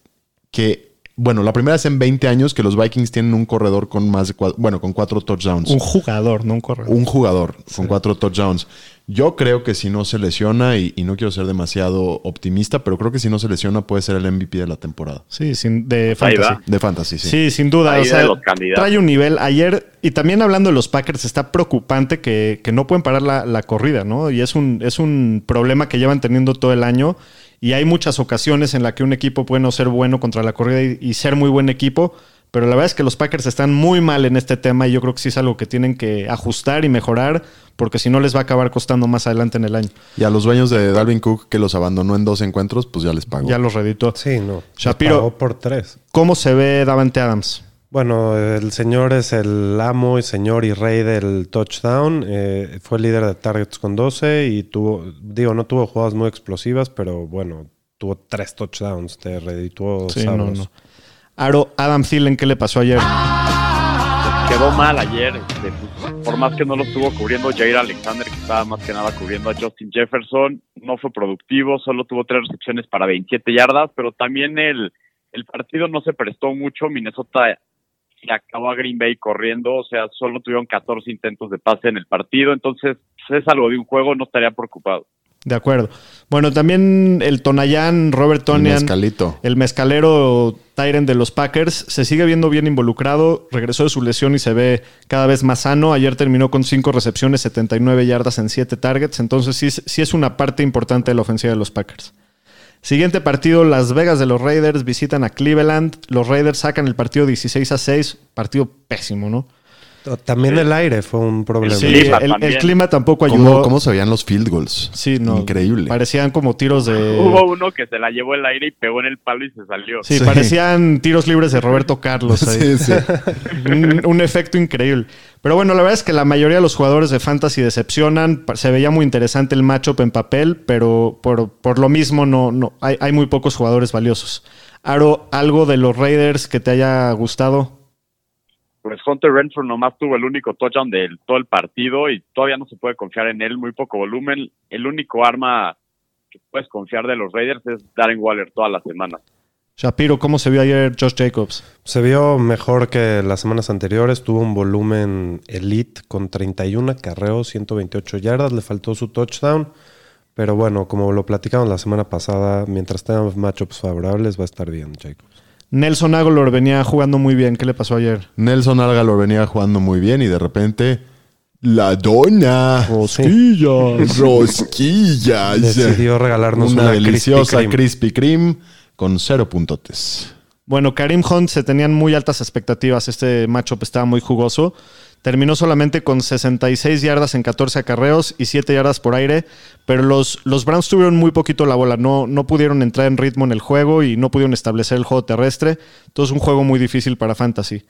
que, bueno, la primera vez en 20 años que los Vikings tienen un corredor con más de, cua- bueno, con cuatro touchdowns. Un jugador, no un corredor. un jugador con cuatro touchdowns. Yo creo que si no se lesiona, y, y no quiero ser demasiado optimista, pero creo que si no se lesiona puede ser el MVP de la temporada. Sí, sin, de fantasy. De fantasy, sí. Sí, sin duda. O sea, trae un nivel. Ayer, y también hablando de los Packers, está preocupante que, que no pueden parar la, la corrida, ¿no? Y es un, es un problema que llevan teniendo todo el año. Y hay muchas ocasiones en las que un equipo puede no ser bueno contra la corrida y, y ser muy buen equipo, Pero la verdad es que los Packers están muy mal en este tema y yo creo que sí es algo que tienen que ajustar y mejorar porque si no les va a acabar costando más adelante en el año. Y a los dueños de Dalvin Cook que los abandonó en dos encuentros, pues ya les pagó. Ya los reditó. Sí, no. Shapiro. Pagó por tres. ¿Cómo se ve Davante Adams? Bueno, el señor es el amo y señor y rey del touchdown. Eh, fue líder de targets con 12 y tuvo, digo, no tuvo jugadas muy explosivas, pero bueno, tuvo tres touchdowns. Te redituó Sí, no, no. Aro, Adam Thielen, ¿qué le pasó ayer? Quedó mal ayer, este, por más que no lo estuvo cubriendo Jair Alexander, que estaba más que nada cubriendo a Justin Jefferson, no fue productivo, solo tuvo tres recepciones para 27 yardas, pero también el, el partido no se prestó mucho, Minnesota se acabó a Green Bay corriendo, o sea, solo tuvieron 14 intentos de pase en el partido, entonces pues, es algo de un juego, no estaría preocupado. De acuerdo. Bueno, también el Tonayán, Robert El Tonian, mezcalito. el mezcalero Tyren de los Packers, se sigue viendo bien involucrado. Regresó de su lesión y se ve cada vez más sano. Ayer terminó con 5 recepciones, 79 yardas en 7 targets. Entonces sí, es- sí es una parte importante de la ofensiva de los Packers. Siguiente partido, Las Vegas de los Raiders visitan a Cleveland. Los Raiders sacan el partido 16 a 6. Partido pésimo, ¿no? También el aire fue un problema. Sí, clima el, clima tampoco ayudó. ¿Cómo, cómo se veían los field goals? Sí, no. Increíble. Parecían como tiros de. (laughs) Hubo uno que se la llevó el aire y pegó en el palo y se salió. Sí, Sí. parecían tiros libres de Roberto Carlos (laughs) ahí. Sí, sí. (laughs) un, un efecto increíble. Pero bueno, la verdad es que la mayoría de los jugadores de Fantasy decepcionan. Se veía muy interesante el matchup en papel, pero por, por lo mismo no, no hay, hay muy pocos jugadores valiosos. Aro, ¿algo de los Raiders que te haya gustado? Pues Hunter Renfrew nomás tuvo el único touchdown de todo el partido y todavía no se puede confiar en él, muy poco volumen. El único arma que puedes confiar de los Raiders es Darren Waller todas las semanas. Shapiro, ¿cómo se vio ayer Josh Jacobs? Se vio mejor que las semanas anteriores. Tuvo un volumen elite con 31 acarreos, 128 yardas. Le faltó su touchdown. Pero bueno, como lo platicamos la semana pasada, mientras tengamos matchups favorables, va a estar bien, Jacobs. Nelson Aguilar venía jugando muy bien. ¿Qué le pasó ayer? Nelson Álgalo venía jugando muy bien y de repente. La dona. Rosquillas. Rosquillas. (laughs) Decidió regalarnos una, una, deliciosa. Krispy Kreme con cero puntotes. Bueno, Karim Hunt se tenían muy altas expectativas. Este matchup estaba muy jugoso. Terminó solamente con 66 yardas en 14 acarreos y 7 yardas por aire, pero los, los Browns tuvieron muy poquito la bola. No, no pudieron entrar en ritmo en el juego y no pudieron establecer el juego terrestre. Entonces, un juego muy difícil para Fantasy.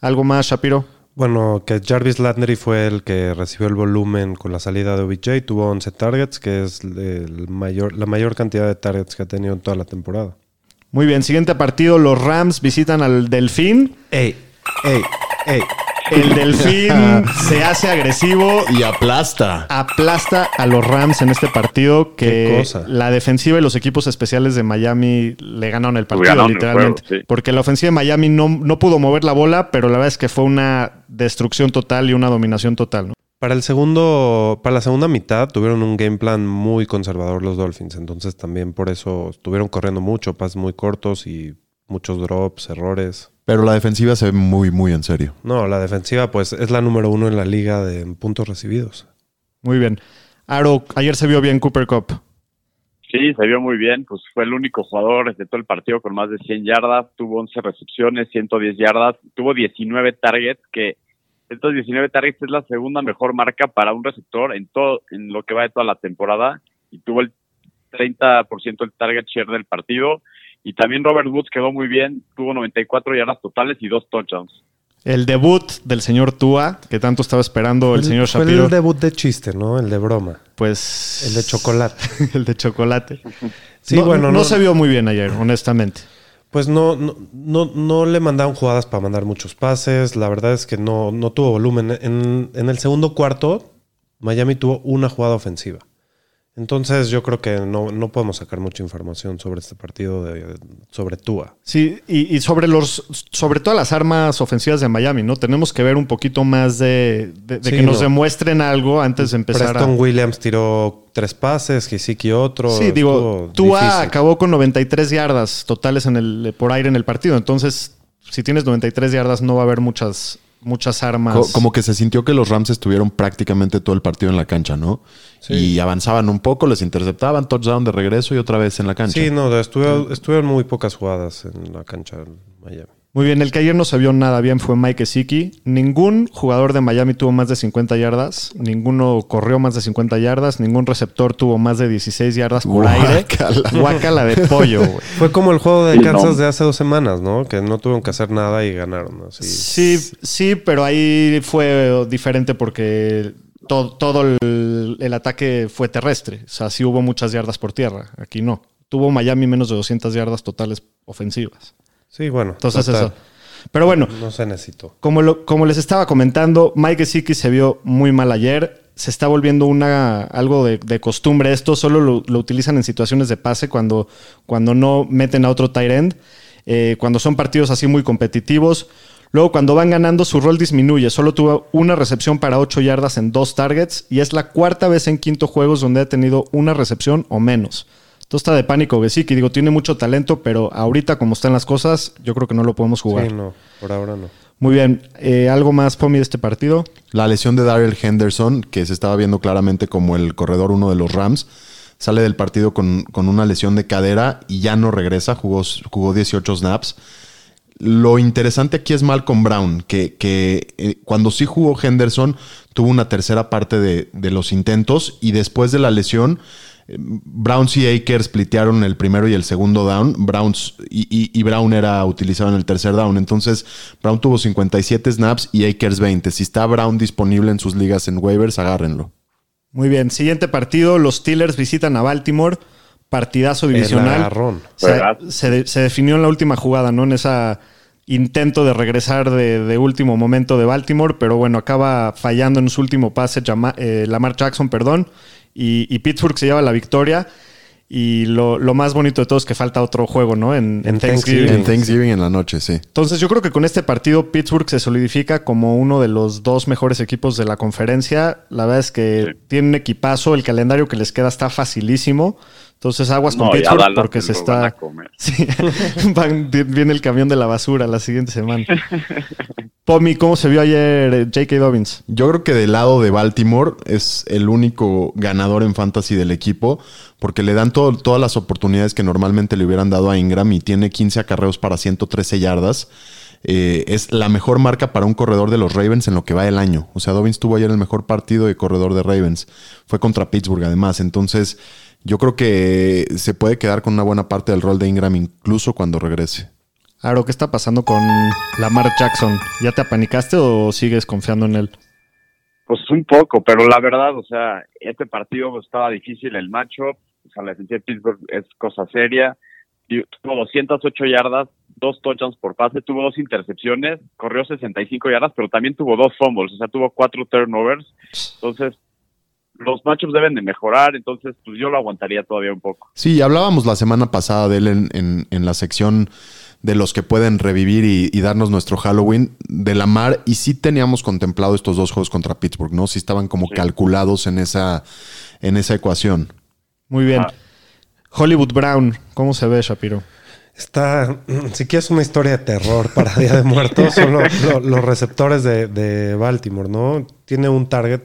¿Algo más, Shapiro? Bueno, que Jarvis Landry fue el que recibió el volumen con la salida de OBJ. Tuvo 11 targets, que es el mayor, la mayor cantidad de targets que ha tenido en toda la temporada. Muy bien, siguiente partido. Los Rams visitan al Delfín. ¡Ey! ¡Ey! ¡Ey! El (laughs) Delfín se hace agresivo Y aplasta. aplasta a los Rams en este partido que cosa. la defensiva y los equipos especiales de Miami le ganaron el partido, Ganaron el literalmente. juego, sí. Porque la ofensiva de Miami no, no pudo mover la bola, pero la verdad es que fue una destrucción total y una dominación total. ¿no? Para el segundo, para la segunda mitad tuvieron un game plan muy conservador los Dolphins, entonces también por eso estuvieron corriendo mucho, pases muy cortos y muchos drops, errores. Pero la defensiva se ve muy, muy en serio. No, la defensiva pues es la número uno en la liga de puntos recibidos. Muy bien. Aro, ayer se vio bien Cooper Cup. Sí, se vio muy bien, pues fue el único jugador de todo el partido con más de 100 yardas, tuvo 11 recepciones, 110 yardas, tuvo 19 targets, que estos 19 targets es la segunda mejor marca para un receptor en todo en lo que va de toda la temporada y tuvo el 30% del target share del partido y también Robert Woods quedó muy bien, tuvo 94 yardas totales y dos touchdowns. El debut del señor Tua, que tanto estaba esperando el señor Fue Shapiro, el debut de chiste, ¿no? El de broma. pues... El de chocolate. (laughs) el de chocolate. (laughs) Sí, no, bueno, no, no- se vio muy bien ayer, honestamente. Pues no, no, no, no le mandaron jugadas para mandar muchos pases. La verdad es que no, no tuvo volumen. En, en el segundo cuarto, Miami tuvo una jugada ofensiva. Entonces yo creo que no, no podemos sacar mucha información sobre este partido de, sobre Tua. Sí, y, y sobre los, sobre todas las armas ofensivas de Miami, ¿no? Tenemos que ver un poquito más de, de- Sí, que nos no. demuestren algo antes de empezar Preston a. Williams tiró tres pases, Gesicki otro. Sí, digo, Tua difícil. acabó con 93 yardas totales en el, por aire en el partido. Entonces, si tienes 93 yardas, no va a haber muchas, muchas armas. Co- como que se sintió que los Rams estuvieron prácticamente todo el partido en la cancha, ¿no? Sí. Y avanzaban un poco, les interceptaban, touchdown de regreso y otra vez en la cancha. Sí, no, estuvo- estuvieron muy pocas jugadas en la cancha en Miami. Muy bien, el que ayer no se vio nada bien fue Mike Gesicki. Ningún jugador de Miami tuvo más de 50 yardas, ninguno corrió más de 50 yardas, ningún receptor tuvo más de 16 yardas por aire. Guácala. De pollo, güey. (laughs) Fue como el juego de Kansas de hace dos semanas, ¿no? Que no tuvieron que hacer nada y ganaron. ¿no? Sí. Sí, sí, pero ahí fue diferente porque todo, todo el, el ataque fue terrestre. O sea, sí hubo muchas yardas por tierra. Aquí no. Tuvo Miami menos de 200 yardas totales ofensivas. Sí, bueno. Entonces total, eso. Pero bueno, No se necesitó. como, lo- como les estaba comentando, Mike Gesicki se vio muy mal ayer. Se está volviendo una, algo de, de costumbre esto. Solo lo, lo utilizan en situaciones de pase cuando, cuando no meten a otro tight end. eh, cuando son partidos así muy competitivos. Luego, cuando van ganando, su rol disminuye. Solo tuvo una recepción para 8 yardas en dos targets. Y es la cuarta vez en quinto juegos donde ha tenido una recepción o menos. Entonces está de pánico Gesicki. Digo, tiene mucho talento, pero ahorita como están las cosas, yo creo que no lo podemos jugar. Sí, no. Por ahora no. Muy bien. Eh, ¿Algo más, Pomi, de este partido? La lesión de Daryl Henderson, que se estaba viendo claramente como el corredor uno de los Rams, sale del partido con, con una lesión de cadera y ya no regresa, jugó, jugó 18 snaps. Lo interesante aquí es Malcolm Brown, que, que, eh, cuando sí jugó Henderson tuvo una tercera parte de, de los intentos y después de la lesión, Browns y Akers splitearon el primero y el segundo down. Browns y, y- y Brown era utilizado en el tercer down. Entonces, Brown tuvo 57 snaps y Akers 20. Si está Brown disponible en sus ligas en waivers, agárrenlo. Muy bien. Siguiente partido. Los Steelers visitan a Baltimore. Partidazo divisional. Se, se de- se definió en la última jugada, ¿no? En ese intento de regresar de, de último momento de Baltimore, pero bueno, acaba fallando en su último pase Jama- eh, Lamar Jackson, perdón, y, y Pittsburgh se lleva la victoria. Y lo, lo más bonito de todo es que falta otro juego, ¿no? En, en En Thanksgiving. Thanksgiving. En Thanksgiving en la noche, sí. Entonces yo creo que con este partido Pittsburgh se solidifica como uno de los dos mejores equipos de la conferencia. La verdad es que Sí. tiene un equipazo, el calendario que les queda está facilísimo. Entonces aguas con No, Pittsburgh porque se van a está... comer. (laughs) Sí, (laughs) van- viene el camión de la basura la siguiente semana. (laughs) Pomi, ¿cómo se vio ayer eh, J.K. Dobbins? Yo creo que del lado de Baltimore es el único ganador en fantasy del equipo porque le dan todo- todas las oportunidades que normalmente le hubieran dado a Ingram y tiene 15 acarreos para 113 yardas. Eh, es la mejor marca para un corredor de los Ravens en lo que va el año. O sea, Dobbins tuvo ayer el mejor partido de corredor de Ravens. Fue contra Pittsburgh además. Entonces, yo creo que se puede quedar con una buena parte del rol de Ingram incluso cuando regrese. Aro, ¿qué está pasando con Lamar Jackson? ¿Ya te apanicaste o sigues confiando en él? Pues un poco, pero la verdad, o sea, este partido estaba difícil el matchup, o sea, la defensiva de Pittsburgh es cosa seria, y tuvo 208 yardas, dos touchdowns por pase, tuvo dos intercepciones, corrió 65 yardas, pero también tuvo dos fumbles, o sea, tuvo cuatro turnovers, entonces los matchups deben de mejorar, entonces pues yo lo aguantaría todavía un poco. Sí, hablábamos la semana pasada de él en, en- en la sección de los que pueden revivir y, y darnos nuestro Halloween de la mar. Y sí teníamos contemplado estos dos juegos contra Pittsburgh, ¿no? Sí estaban como Sí. calculados en esa, en esa ecuación. Muy bien. Ah. Hollywood Brown, ¿cómo se ve, Shapiro? Está, (clears throat) si quieres una historia de terror para Día de Muertos, son lo- lo- los receptores de, de Baltimore, ¿no? Tiene un target,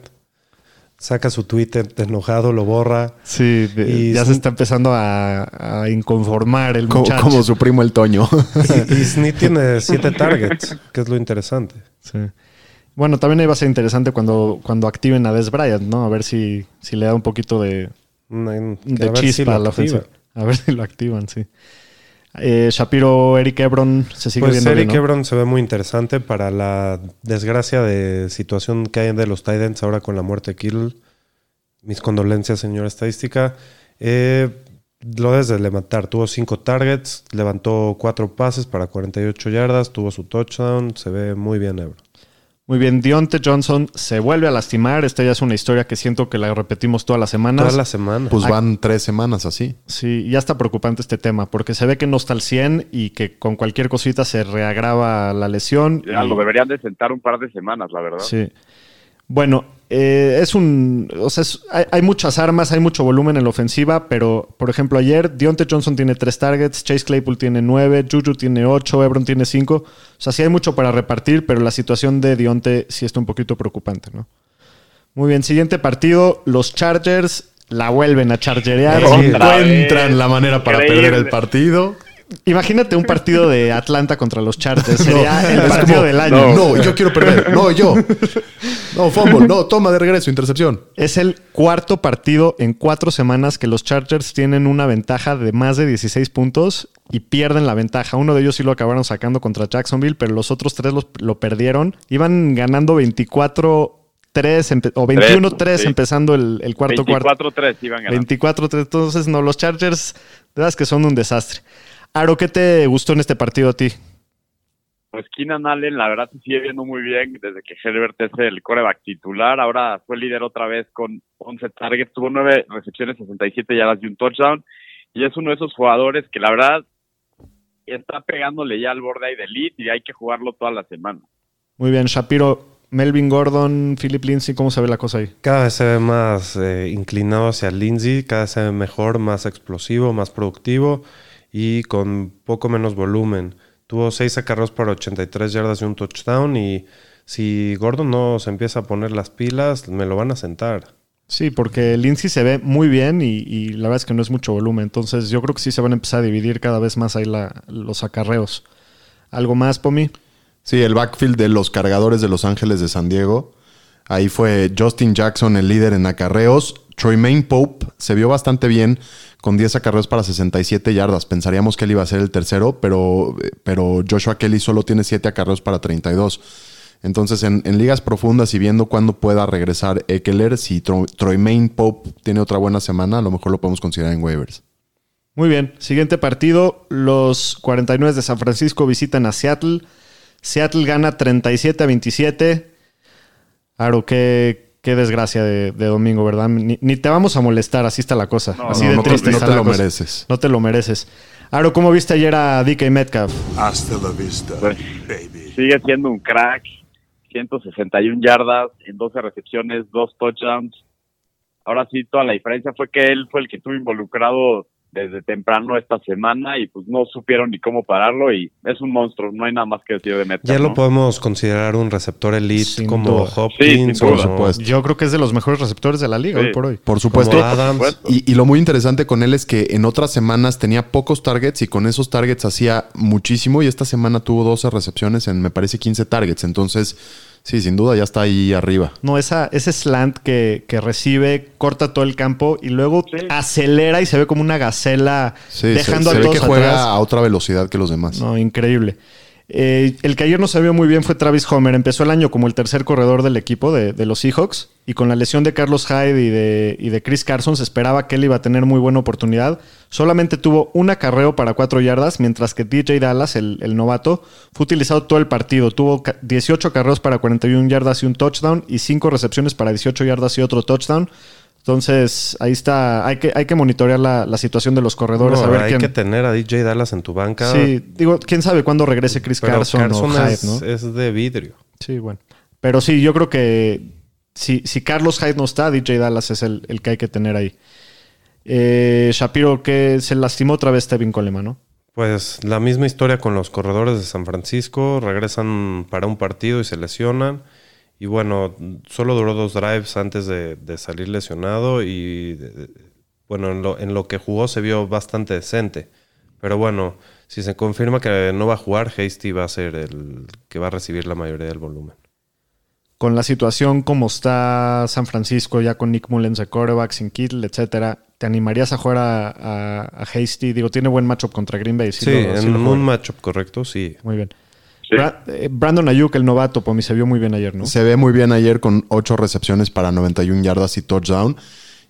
saca su Twitter enojado, lo borra. Sí, Y ya Sn- se está empezando a, a inconformar el Co- muchacho. como su primo el Toño. Y, y (laughs) tiene siete targets, que es lo interesante. Sí. Bueno, también ahí va a ser interesante cuando, cuando activen a Des Bryant, ¿no? A ver si, si le da un poquito de, de a ver si chispa a la ofensiva. A ver si lo activan, sí. Eh, Shapiro, Eric Ebron, se sigue Pues viendo Eric bien, ¿no? Ebron se ve muy interesante para la desgracia de situación que hay de los Titans ahora con la muerte de Kittle. Mis condolencias, señora estadística. Eh, lo debes de levantar. Tuvo cinco targets, levantó cuatro pases para 48 yardas, tuvo su touchdown. Se ve muy bien Ebron. Muy bien, Dionte Johnson se vuelve a lastimar. Esta ya es una historia que siento que la repetimos todas las semanas. Toda la semana. Pues van tres semanas así. Sí, ya está preocupante este tema, porque se ve que no está al 100 y que con cualquier cosita se reagrava la lesión. Ya y- lo deberían de sentar un par de semanas, la verdad. Sí. Bueno, eh, es un. O sea, es- hay, hay muchas armas, hay mucho volumen en la ofensiva, pero por ejemplo, ayer Dionte Johnson tiene tres targets, Chase Claypool tiene nueve, Juju tiene ocho, Ebron tiene cinco. O sea, sí hay mucho para repartir, pero la situación de Dionte sí está un poquito preocupante, ¿no? Muy bien, siguiente partido. Los Chargers la vuelven a chargerear. Sí. Vez. Encuentran la manera para Increíble. perder el partido. Imagínate un partido de Atlanta contra los Chargers. Sería el partido como, del año. No, yo quiero perder. No, yo. No, fumble. No, toma de regreso, intercepción. Es el cuarto partido en cuatro semanas que los Chargers tienen una ventaja de más de 16 puntos y pierden la ventaja. Uno de ellos sí lo acabaron sacando contra Jacksonville, pero los otros tres los- lo perdieron. Iban ganando 24-3 empe- o 21-3 sí. empezando el, el cuarto cuarto. 24-3 iban ganando. 24-3. Entonces, no, los Chargers, de verdad es que son un desastre. Aro, ¿qué te gustó en este partido a ti? Pues Keenan Allen, la verdad, se sigue viendo muy bien desde que Herbert es el coreback titular. Ahora fue líder otra vez con 11 targets, tuvo 9 recepciones, 67 yardas y un touchdown. Y es uno de esos jugadores que la verdad está pegándole ya al borde ahí de elite y hay que jugarlo toda la semana. Muy bien, Shapiro, Melvin Gordon, Philip Lindsay, ¿cómo se ve la cosa ahí? Cada vez se ve más eh, inclinado hacia Lindsay, cada vez se ve mejor, más explosivo, más productivo y con poco menos volumen. Tuvo 6 acarreos para 83 yardas y un touchdown y si Gordon no se empieza a poner las pilas, me lo van a sentar. Sí, porque Lindsay se ve muy bien y, y la verdad es que no es mucho volumen. Entonces yo creo que sí se van a empezar a dividir cada vez más ahí la- los acarreos. ¿Algo más, Pomi? Sí, el backfield de los cargadores de Los Ángeles de San Diego. Ahí fue Justin Jackson el líder en acarreos. Tremaine Pope se vio bastante bien con 10 acarreos para 67 yardas. Pensaríamos que él iba a ser el tercero, pero, pero Joshua Kelly solo tiene 7 acarreos para 32. Entonces, en, ligas profundas y viendo cuándo pueda regresar Eckler, si Tro- Tremaine Pope tiene otra buena semana, a lo mejor lo podemos considerar en waivers. Muy bien. Siguiente partido. Los 49 de San Francisco visitan a Seattle. Seattle gana 37 a 27. Aro, qué, qué desgracia de, de domingo, ¿verdad? Ni, ni te vamos a molestar, así está la cosa. así no, de no te- triste no está te la lo cosa. mereces. No te lo mereces. Aro, ¿cómo viste ayer a DK Metcalf? Hasta la vista, Pues, baby. sigue siendo un crack. 161 yardas en 12 recepciones, dos touchdowns. Ahora sí, toda la diferencia fue que él fue el que estuvo involucrado desde temprano esta semana y pues no supieron ni cómo pararlo y es un monstruo, no hay nada más que decir de Metcalf. Ya lo podemos considerar un receptor elite Sin como duda. Hopkins Sí. Por supuesto. Yo creo que es de los mejores receptores de la liga Sí. hoy por hoy. Por como supuesto. Adams. Y, y lo muy interesante con él es que en otras semanas tenía pocos targets y con esos targets hacía muchísimo y esta semana tuvo 12 recepciones en me parece 15 targets. Entonces, sí, sin duda ya está ahí arriba. No, esa, ese slant que, que recibe, corta todo el campo y luego Sí. acelera y se ve como una gacela Sí, dejando se, se a ve todos que juega atrás. a otra velocidad que los demás. No, increíble. Eh, el que ayer no se vio muy bien fue Travis Homer. Empezó el año como el tercer corredor del equipo de, los Seahawks y con la lesión de Carlos Hyde y de, Chris Carson se esperaba que él iba a tener muy buena oportunidad. Solamente tuvo un acarreo para cuatro yardas, mientras que DJ Dallas, el, novato, fue utilizado todo el partido. Tuvo ca- 18 acarreos para 41 yardas y un touchdown y 5 recepciones para 18 yardas y otro touchdown. Entonces, ahí está. Hay que, hay que monitorear la, la situación de los corredores. No, a ver hay quién. que tener a DJ Dallas en tu banca. Sí, digo, quién sabe cuándo regrese Chris pero Carson, Carson o Hyde, es, ¿no? es de vidrio. Sí, bueno. Pero sí, yo creo que si, si Carlos Hyde no está, DJ Dallas es el, el que hay que tener ahí. Eh, Shapiro, que se lastimó otra vez Tevin Coleman, ¿no? Pues la misma historia con los corredores de San Francisco. Regresan para un partido y se lesionan. Y bueno, solo duró dos drives antes de, de salir lesionado. Y de- bueno, en lo, en lo que jugó se vio bastante decente. Pero bueno, si se confirma que no va a jugar, Hasty va a ser el que va a recibir la mayoría del volumen. Con la situación como está San Francisco, ya con Nick Mullens de quarterback, sin Kittle, etcétera, ¿te animarías a jugar a, a- a Hasty? Digo, tiene buen matchup contra Green Bay. Sí, en sí lo un matchup correcto, sí. Muy bien. Sí. Bra- eh, Brandon Ayuk, el novato, por mí se vio muy bien ayer, ¿no? Se ve muy bien ayer con 8 recepciones para 91 yardas y touchdown.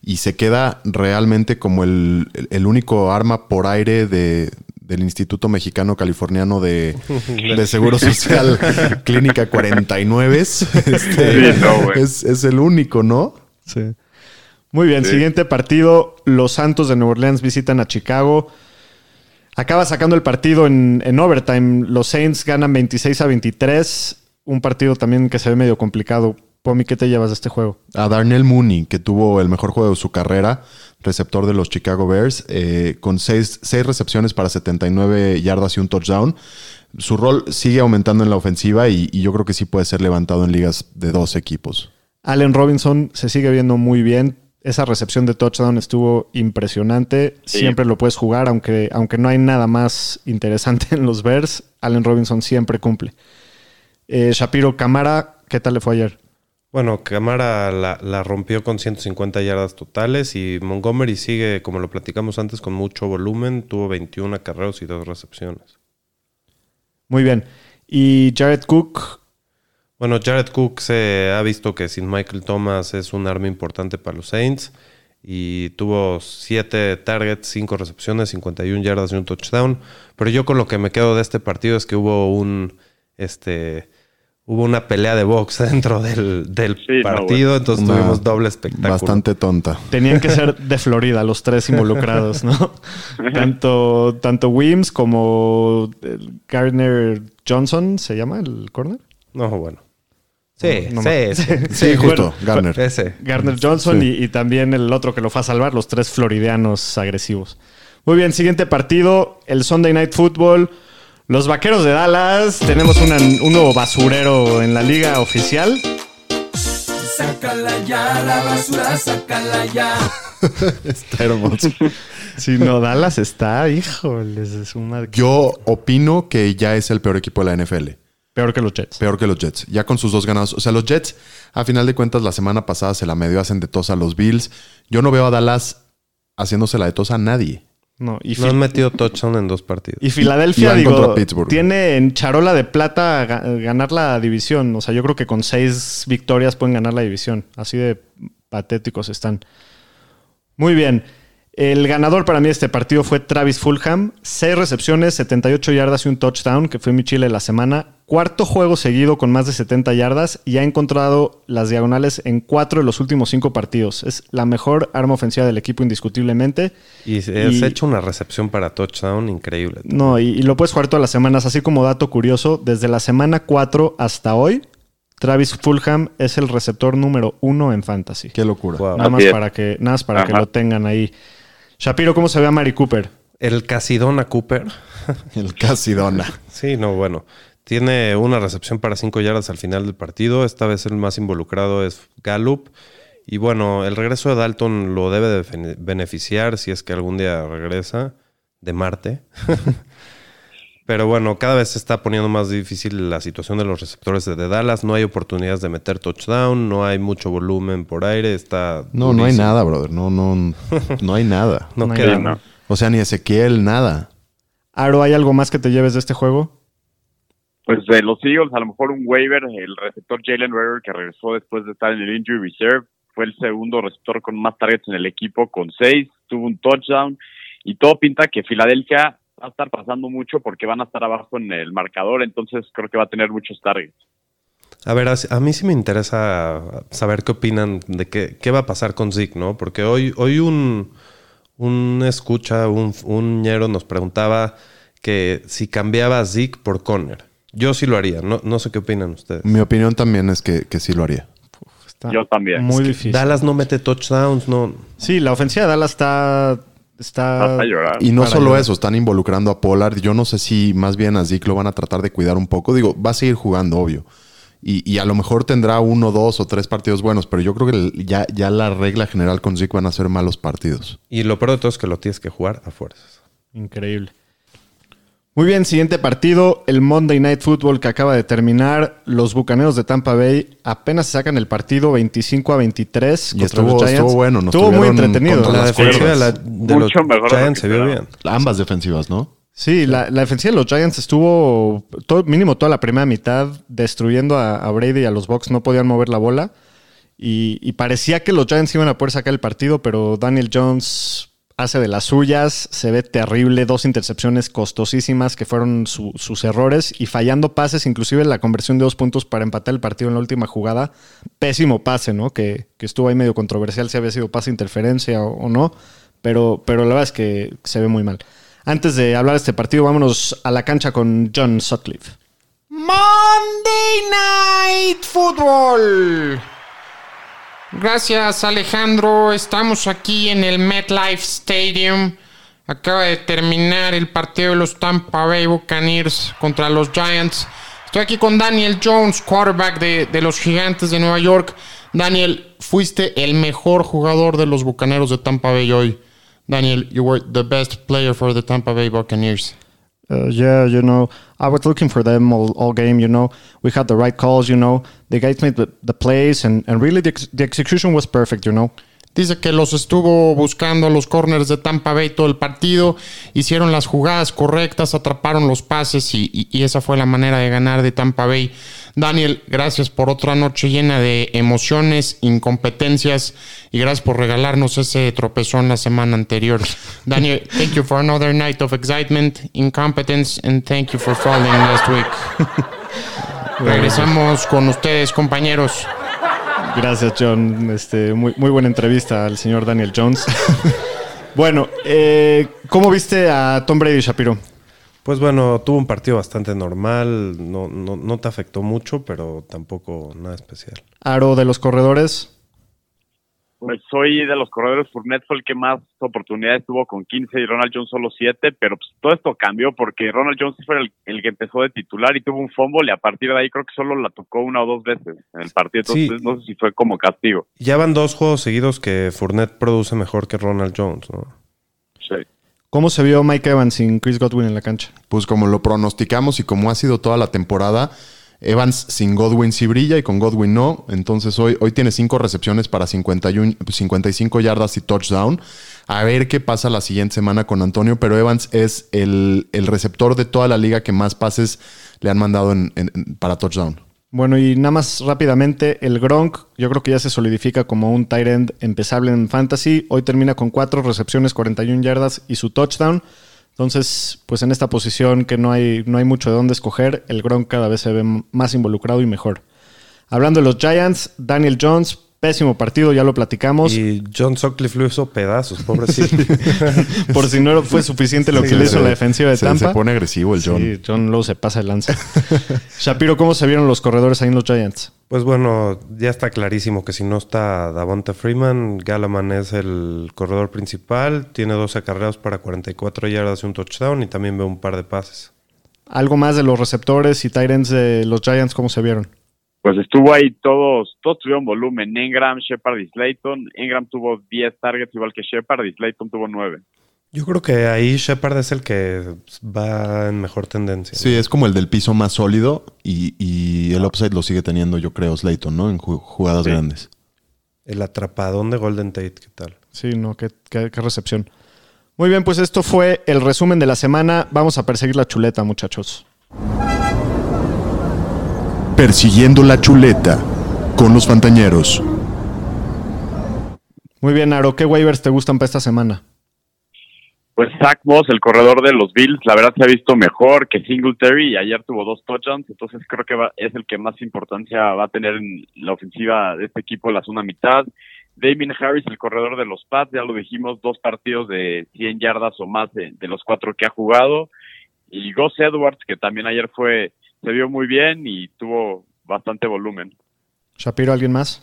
Y se queda realmente como el, el- único arma por aire de, del Instituto Mexicano Californiano de, (laughs) de Seguro Social (laughs) Clínica 49. (laughs) Este, Sí, no, es, es el único, ¿no? Sí. Muy bien, siguiente partido. Los Santos de Nueva Orleans visitan a Chicago. Acaba sacando el partido en, en overtime. Los Saints ganan 26 a 23. Un partido también que se ve medio complicado. Pomi, ¿qué te llevas de este juego? A Darnell Mooney, que tuvo el mejor juego de su carrera, receptor de los Chicago Bears, eh, con seis, seis recepciones para 79 yardas y un touchdown. Su rol sigue aumentando en la ofensiva y, y yo creo que sí puede ser levantado en ligas de dos equipos. Allen Robinson se sigue viendo muy bien. Esa recepción de touchdown estuvo impresionante. Sí. Siempre lo puedes jugar, aunque, aunque no hay nada más interesante (laughs) en los Bears. Allen Robinson siempre cumple. Eh, Shapiro Camara, ¿qué tal le fue ayer? Bueno, Camara la, la rompió con 150 yardas totales y Montgomery sigue, como lo platicamos antes, con mucho volumen. Tuvo 21 acarreos y dos recepciones. Muy bien. Y Jared Cook, Bueno, Jared Cook se ha visto que sin Michael Thomas es un arma importante para los Saints y tuvo 7 targets, 5 recepciones, 51 yardas y un touchdown. Pero yo con lo que me quedo de este partido es que hubo un este hubo una pelea de box (laughs) dentro del, del Sí, no, partido, entonces Una- tuvimos doble espectáculo. Bastante tonta. tenían que ser de Florida los tres involucrados, ¿no? (laughs) tanto, tanto Wims como el Gardner Johnson, ¿se llama el corner? No, bueno. Sí, No, no sí, (laughs) sí, Sí, justo, bueno, Garner. (laughs) Ese. Garner Johnson Sí. y, y también el otro que lo fue a salvar, los tres floridianos agresivos. Muy bien, siguiente partido, el Sunday Night Football. Los Vaqueros de Dallas, tenemos una- un nuevo basurero en la liga oficial. Sácala ya, la basura, sácala ya. (laughs) Está hermoso. Si no, Dallas está, híjoles, es una... Yo opino que ya es el peor equipo de la NFL. Peor que los Jets. Peor que los Jets. Ya con sus dos ganados. O sea, los Jets, a final de cuentas, la semana pasada se la medio hacen de tos a los Bills. Yo no veo a Dallas haciéndose la de tos a nadie. No, y, No han metido touchdown en dos partidos. y Filadelfia, Y digo, tiene en charola de plata ga- ganar la división. O sea, yo creo que con seis victorias pueden ganar la división. Así de patéticos están. Muy bien. El ganador para mí de este partido fue Travis Fulham. Seis recepciones, 78 yardas y un touchdown, que fue mi chile de la semana. Cuarto juego seguido con más de 70 yardas y ha encontrado las diagonales en cuatro de los últimos cinco partidos. Es la mejor arma ofensiva del equipo indiscutiblemente. Y se Y- ha hecho una recepción para touchdown increíble. No, y, y lo puedes jugar todas las semanas. Así como dato curioso, desde la semana 4 hasta hoy, Travis Fulham es el receptor número uno en Fantasy. Qué locura. Wow. Nada más para que, nada más para que lo tengan ahí. Shapiro, ¿cómo se ve a Mari Cooper? El Casidona Cooper. (laughs) El Casidona. Sí, no, bueno. Tiene una recepción para cinco yardas al final del partido. Esta vez el más involucrado es Gallup. Y bueno, el regreso de Dalton lo debe de bene- beneficiar si es que algún día regresa de Marte. (laughs) Pero bueno, cada vez se está poniendo más difícil la situación de los receptores de Dallas. No hay oportunidades de meter touchdown, no hay mucho volumen por aire. Está No, no hay nada, brother. No, no, no hay nada. (laughs) No, No hay queda. nada. O sea, ni Ezequiel, nada. Aro, ¿hay algo más que te lleves de este juego? Pues de los Eagles, a lo mejor un waiver, el receptor Jalen Rager, que regresó después de estar en el injury reserve, fue el segundo receptor con más targets en el equipo, con seis, tuvo un touchdown, y todo pinta que Filadelfia va a estar pasando mucho porque van a estar abajo en el marcador, entonces creo que va a tener muchos targets. A ver, a, mí sí me interesa saber qué opinan de qué, qué va a pasar con Zeke, ¿no? Porque hoy, hoy un, un escucha, un, un ñero nos preguntaba que si cambiaba a Zeke por Conner. Yo sí lo haría, no, no sé qué opinan ustedes. Mi opinión también es que, que sí lo haría. Está Yo también. Muy difícil. Dallas no mete touchdowns, no. Sí, la ofensiva de Dallas está... está Hasta llorar. Y no Para solo eso, están involucrando a Pollard. Yo no sé si más bien a Zeke lo van a tratar de cuidar un poco. Digo, va a seguir jugando, obvio. Y, y a lo mejor tendrá uno, dos o tres partidos buenos, pero yo creo que ya, ya la regla general con Zeke van a ser malos partidos. Y lo peor de todo es que lo tienes que jugar a fuerzas. Increíble. Muy bien, siguiente partido, el Monday Night Football que acaba de terminar. Los Bucaneros de Tampa Bay apenas sacan el partido 25 a 23 Y contra estuvo- los Giants. estuvo bueno, nos Estuvo muy entretenido. La defensiva de, la- de los Giants se vio bien. Ambas defensivas, ¿no? Sí, la, la defensiva de los Giants estuvo todo, mínimo toda la primera mitad destruyendo a, a Brady y a los Bucks. No podían mover la bola. Y, y parecía que los Giants iban a poder sacar el partido, pero Daniel Jones hace de las suyas. Se ve terrible. Dos intercepciones costosísimas que fueron su- sus errores y fallando pases, inclusive la conversión de dos puntos para empatar el partido en la última jugada. Pésimo pase, ¿no? Que, estuvo ahí medio controversial si había sido pase interferencia o, o no. Pero, pero la verdad es que se ve muy mal. Antes de hablar de este partido, vámonos a la cancha con John Sutcliffe. Monday Night Football. Gracias Alejandro, estamos aquí en el MetLife Stadium. Acaba de terminar el partido de los Tampa Bay Buccaneers contra los Giants. Estoy aquí con Daniel Jones, quarterback de, de los Gigantes de Nueva York. Daniel, fuiste el mejor jugador de los Bucaneros de Tampa Bay hoy. Daniel, you were the best player for the Tampa Bay Buccaneers. Uh, yeah, you know, I was looking for them all, game. You know, we had the right calls. You know, the guys made the, the plays, and, and really the, the execution was perfect. You know. Dice que los estuvo buscando a los corners de Tampa Bay todo el partido, hicieron las jugadas correctas, atraparon los pases y- y esa fue la manera de ganar de Tampa Bay. Daniel, gracias por otra noche llena de emociones, incompetencias y gracias por regalarnos ese tropezón la semana anterior. Daniel, thank you for another night of excitement, incompetence and thank you for falling last week. (laughs) Regresamos con ustedes, compañeros. Gracias, John. Este, muy, muy buena entrevista al señor Daniel Jones. (laughs) bueno, eh, ¿cómo viste a Tom Brady, Shapiro? Pues bueno, tuvo un partido bastante normal, no, no, no te afectó mucho, pero tampoco nada especial. Aro de los corredores. Pues soy de los corredores. Fournette fue el que más oportunidades tuvo con 15 y Ronald Jones solo 7, pero pues todo esto cambió porque Ronald Jones fue el, el que empezó de titular y tuvo un fumble y a partir de ahí creo que solo la tocó una o dos veces en el partido. Entonces Sí. no sé si fue como castigo. Ya van dos juegos seguidos que Fournette produce mejor que Ronald Jones, ¿no? Sí. ¿Cómo se vio Mike Evans sin Chris Godwin en la cancha? Pues como lo pronosticamos y como ha sido toda la temporada, Evans sin Godwin sí brilla y con Godwin no. Entonces hoy, hoy tiene cinco recepciones para 51, 55 yardas y touchdown. A ver qué pasa la siguiente semana con Antonio, pero Evans es el, el receptor de toda la liga que más pases le han mandado en- en- para touchdown. Bueno, y nada más rápidamente, el Gronk, yo creo que ya se solidifica como un tight end empezable en fantasy. Hoy termina con cuatro recepciones, 41 yardas y su touchdown. Entonces, pues en esta posición que no hay, no hay mucho de dónde escoger, el Gronk cada vez se ve más involucrado y mejor. Hablando de los Giants, Daniel Jones, pésimo partido, ya lo platicamos. Y John Sutcliffe lo hizo pedazos, pobrecito. (laughs) Por si no fue suficiente lo que le hizo se- la defensiva de se- Tampa. Se pone agresivo el John. Sí, John luego se pasa el lanza. (laughs) Shapiro, ¿cómo se vieron los corredores ahí en los Giants? Pues bueno, ya está clarísimo que si no está Davonta Freeman, Galaman es el corredor principal, tiene 12 acarreos para 44 yardas y un touchdown y también ve un par de pases. Algo más de los receptores y tight ends de los Giants, ¿cómo se vieron? Pues estuvo ahí todos, todos tuvieron volumen. Engram, Shepard y Slayton. Engram tuvo 10 targets igual que Shepard y Slayton tuvo 9. Yo creo que ahí Shepard es el que va en mejor tendencia. Sí, es como el del piso más sólido y, y el upside lo sigue teniendo, yo creo, Slayton, ¿no? En ju- jugadas Sí. grandes. El atrapadón de Golden Tate, ¿qué tal? Sí, no, qué, qué- qué recepción. Muy bien, pues esto fue el resumen de la semana. Vamos a perseguir la chuleta, muchachos. Persiguiendo la chuleta con los Fantañeros. Muy bien, Aro, ¿qué waivers te gustan para esta semana? Pues Zach Moss, el corredor de los Bills, la verdad se ha visto mejor que Singletary y ayer tuvo dos touchdowns, entonces creo que va- es el que más importancia va a tener en la ofensiva de este equipo la segunda mitad. Damien Harris, el corredor de los Pats, ya lo dijimos, dos partidos de 100 yardas o más de, de los cuatro que ha jugado. Y Gus Edwards, que también ayer fue, se vio muy bien y tuvo bastante volumen. Shapiro, ¿alguien más?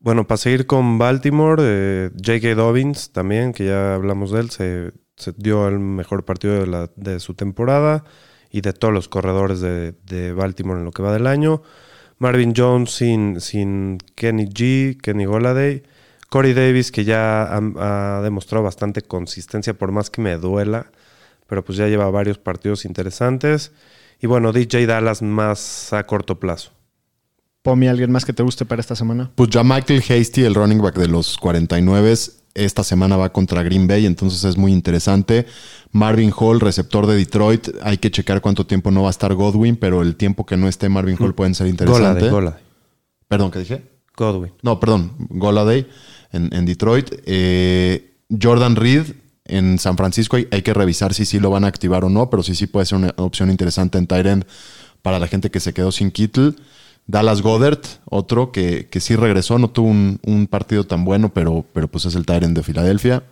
Bueno, para seguir con Baltimore, eh, J.K. Dobbins también, que ya hablamos de él, se, se dio el mejor partido de, la- de su temporada y de todos los corredores de, de Baltimore en lo que va del año. Marvin Jones sin, sin Kenny G, Kenny Goladay. Corey Davis, que ya ha, ha demostrado bastante consistencia, por más que me duela, pero pues ya lleva varios partidos interesantes. Y bueno, DJ Dallas más a corto plazo. Pomi, ¿alguien más que te guste para esta semana? Pues ya Michael Hasty, el running back de los 49, esta semana va contra Green Bay, entonces es muy interesante. Marvin Hall, receptor de Detroit, hay que checar cuánto tiempo no va a estar Godwin, pero el tiempo que no esté Marvin Hall pueden ser interesantes. Goladay, Goladay. Perdón, ¿qué dije? Godwin. No, perdón, Goladay en, en Detroit. Eh, Jordan Reed en San Francisco hay, hay que revisar si sí lo van a activar o no, pero sí sí puede ser una opción interesante en tight end para la gente que se quedó sin Kittle. Dallas Goddard, otro que, que sí regresó, no tuvo un, partido tan bueno, pero, pero pues es el end de Filadelfia.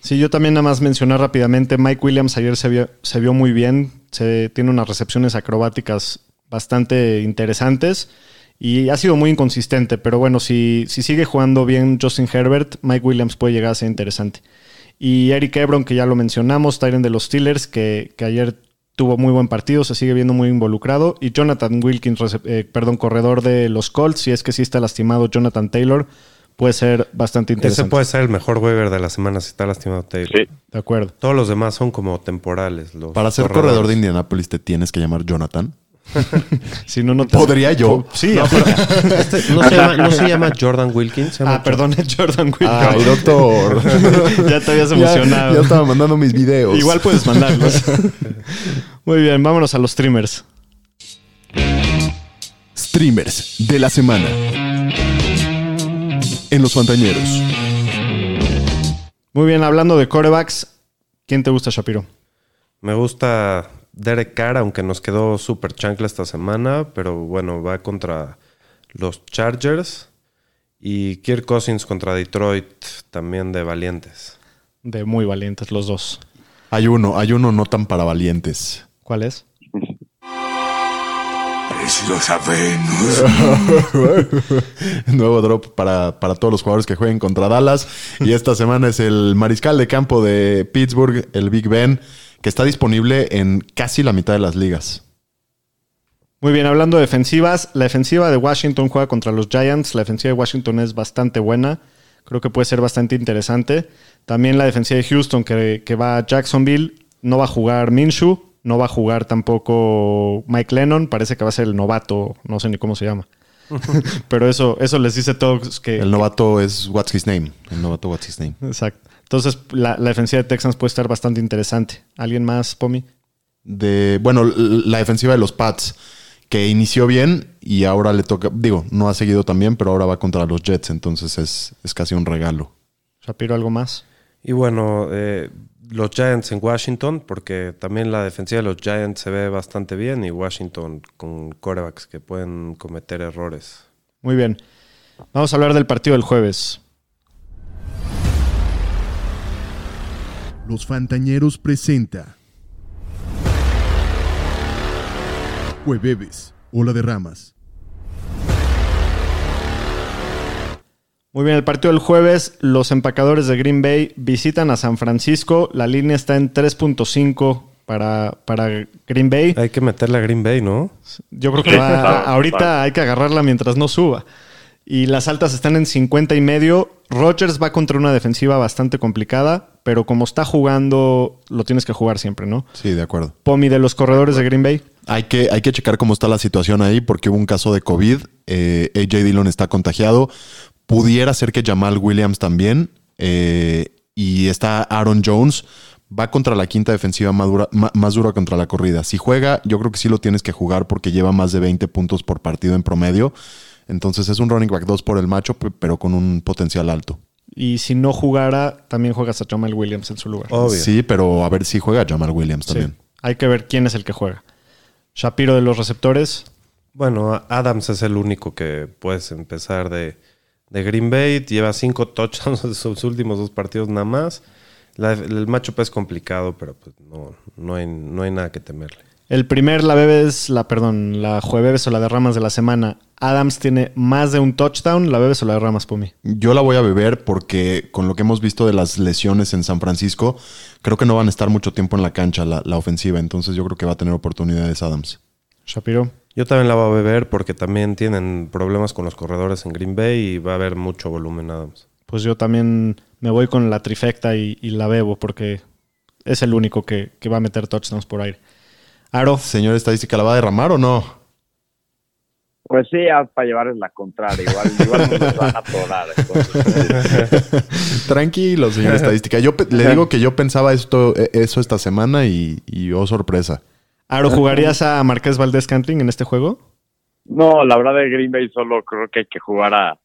Sí, yo también nada más mencionar rápidamente, Mike Williams ayer se vio, se vio muy bien, se, tiene unas recepciones acrobáticas bastante interesantes y ha sido muy inconsistente, pero bueno, si, si sigue jugando bien Justin Herbert, Mike Williams puede llegar a ser interesante. Y Eric Ebron, que ya lo mencionamos, Tyrant de los Steelers, que, que ayer tuvo muy buen partido, se sigue viendo muy involucrado. Y Jonathan Wilkins, eh, perdón, corredor de los Colts, si es que sí está lastimado Jonathan Taylor, puede ser bastante Ese interesante. puede ser el mejor waiver de la semana si está lastimado Taylor. Sí. De acuerdo. Todos los demás son como temporales. los Para ser corredores. corredor de Indianapolis te tienes que llamar Jonathan. (laughs) Si no, no te- ¿Podría yo? Sí, No, pero (laughs) este no, se llama, no se (laughs) llama Jordan Wilkins. se llama Ah, perdón, es Jordan Wilkins. Ay, doctor. ya te habías Ya- emocionado. Ya, estaba mandando mis videos. Igual puedes mandarlos. Muy bien, vámonos a los streamers. Streamers de la semana. En los Fantañeros. Muy bien, hablando de corebacks, ¿quién te gusta, Shapiro? Me gusta Derek Carr, aunque nos quedó súper chancla esta semana, pero bueno, va contra los Chargers y Kirk Cousins contra Detroit, también de valientes. De muy valientes los dos. Hay uno, hay uno no tan para valientes. ¿Cuál es? Si lo sabemos. Nuevo drop para, para todos los jugadores que jueguen contra Dallas. Y esta semana es el mariscal de campo de Pittsburgh, el Big Ben, que está disponible en casi la mitad de las ligas. Muy bien, hablando de defensivas, la defensiva de Washington juega contra los Giants. La defensiva de Washington es bastante buena. Creo que puede ser bastante interesante. También la defensiva de Houston, que, que va a Jacksonville, no va a jugar Minshew, no va a jugar tampoco Mike Lennon. Parece que va a ser el novato, no sé ni cómo se llama. (laughs) Pero eso, eso les dice a todos que. El novato es What's His Name. El novato What's His Name. Exacto. Entonces, la, la defensiva de Texans puede estar bastante interesante. ¿Alguien más, Pomi? De, bueno, la defensiva de los Pats, que inició bien y ahora le toca, digo, no ha seguido tan bien, pero ahora va contra los Jets, entonces es, es casi un regalo. Shapiro, ¿algo más? Y bueno, eh, los Giants en Washington, porque también la defensiva de los Giants se ve bastante bien y Washington con corebacks que pueden cometer errores. Muy bien. Vamos a hablar del partido del jueves. Los Fantañeros presenta Jueves, Ola de Ramas. Muy bien, el partido del jueves, los empacadores de Green Bay visitan a San Francisco. La línea está en 3.5 para, para Green Bay. Hay que meterle a Green Bay, ¿no? Yo creo que (laughs) va, ahorita hay que agarrarla mientras no suba. Y las altas están en 50 y medio. Rodgers va contra una defensiva bastante complicada, pero como está jugando, lo tienes que jugar siempre, ¿no? Sí, de acuerdo. Pomi de los corredores de Green Bay. Hay que, hay que checar cómo está la situación ahí porque hubo un caso de COVID. Eh, AJ Dillon está contagiado. Pudiera ser que Jamal Williams también. eh, y está Aaron Jones. Va contra la quinta defensiva más dura, más dura contra la corrida. Si juega, yo creo que sí lo tienes que jugar porque lleva más de 20 puntos por partido en promedio. Entonces es un running back 2 por el macho, pe- pero con un potencial alto. Y si no jugara, también juegas a Jamal Williams en su lugar. Obvio. Sí, pero a ver si juega Jamal Williams Sí. también. Hay que ver quién es el que juega. Shapiro de los receptores. Bueno, Adams es el único que puedes empezar de, de Green Bay. Lleva cinco touchdowns en sus últimos dos partidos nada más. La- el matchup es complicado, pero pues no, no, hay, no hay nada que temerle. El primer la bebes, la perdón, la jueves o la derramas de la semana. Adams tiene más de un touchdown, la bebes o la derramas, Pumi. Yo la voy a beber porque con lo que hemos visto de las lesiones en San Francisco, creo que no van a estar mucho tiempo en la cancha la, la ofensiva. Entonces yo creo que va a tener oportunidades Adams. Shapiro. Yo también la voy a beber porque también tienen problemas con los corredores en Green Bay y va a haber mucho volumen Adams. Pues yo también me voy con la trifecta y, y la bebo porque es el único que, que va a meter touchdowns por aire. Aro, Señor estadística, ¿la va a derramar o no? Pues sí, para llevarles la contraria. Igual, igual no nos van a atorar. (laughs) Tranquilo, señor estadística. Yo le digo que yo pensaba esto, eh, eso esta semana y, y oh sorpresa. Aro, ¿jugarías a Marqués Valdés Cantling en este juego? No, la verdad de Green Bay solo creo que hay que jugar a,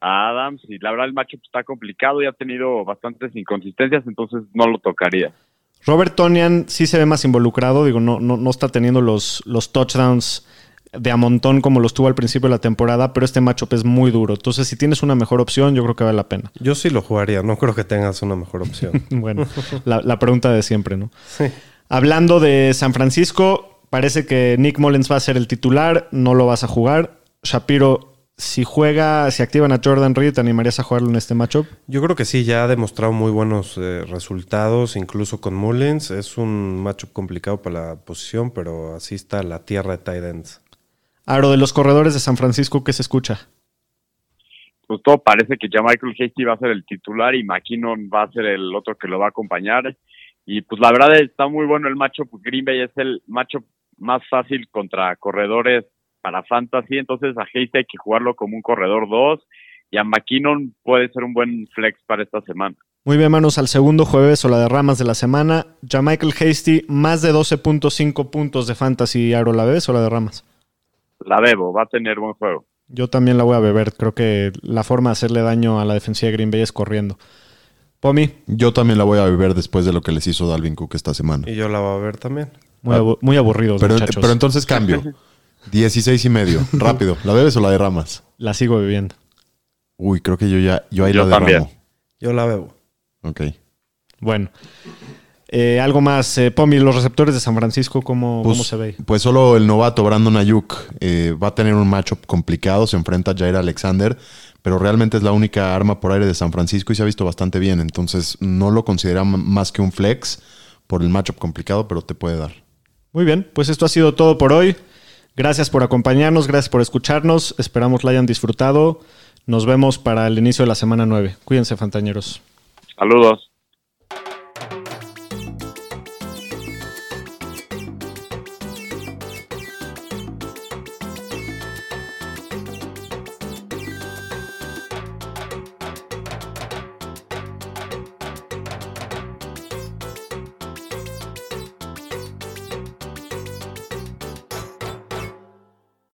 a Adams y la verdad el matchup está complicado y ha tenido bastantes inconsistencias, entonces no lo tocaría. Robert Tonian sí se ve más involucrado, digo, no, no, no está teniendo los, los touchdowns de a montón como los tuvo al principio de la temporada, pero este matchup es muy duro. Entonces, si tienes una mejor opción, yo creo que vale la pena. Yo sí lo jugaría, no creo que tengas una mejor opción. (laughs) bueno, la, la pregunta de siempre, ¿no? Hablando de San Francisco, parece que Nick Mullens va a ser el titular, no lo vas a jugar. Shapiro, si juega, si activan a Jordan Reed, ¿te animarías a jugarlo en este matchup? Yo creo que sí, ya ha demostrado muy buenos eh, resultados, incluso con Mullins. Es un matchup complicado para la posición, pero así está la tierra de tight ends. Aro, de los corredores de San Francisco, ¿qué se escucha? Pues todo parece que ya Michael Hasty va a ser el titular y McKinnon va a ser el otro que lo va a acompañar. Y pues la verdad está muy bueno el matchup. Green Bay es el matchup más fácil contra corredores para fantasy, entonces a Hasty hay que jugarlo como un corredor 2 y a McKinnon puede ser un buen flex para esta semana. Muy bien, manos, al segundo jueves o la de ramas de la semana. Ya Michael Hasty, más de 12.5 puntos de fantasy, Aro, ¿la bebes o la de ramas? La bebo, va a tener buen juego. Yo también la voy a beber. Creo que la forma de hacerle daño a la defensiva de Green Bay es corriendo. Pomi. Yo también la voy a beber después de lo que les hizo Dalvin Cook esta semana. Y yo la voy a ver también. Muy, abu muy aburridos, Pero, muchachos. pero entonces cambio. (laughs) 16 y medio. (laughs) Rápido. ¿La bebes o la derramas? La sigo bebiendo. Uy, creo que yo ya yo ahí Yo la derramo. también. Yo la bebo. Ok. Bueno. Eh, algo más. Eh, Pomi, los receptores de San Francisco, ¿cómo, Pues, cómo se ve? pues solo el novato Brandon Ayuk eh, va a tener un matchup complicado. Se enfrenta a Jair Alexander, pero realmente es la única arma por aire de San Francisco y se ha visto bastante bien. Entonces no lo considera más que un flex por el matchup complicado, pero te puede dar. Muy bien, pues esto ha sido todo por hoy. Gracias por acompañarnos, gracias por escucharnos. Esperamos la hayan disfrutado. Nos vemos para el inicio de la semana 9. Cuídense, fantañeros. Saludos.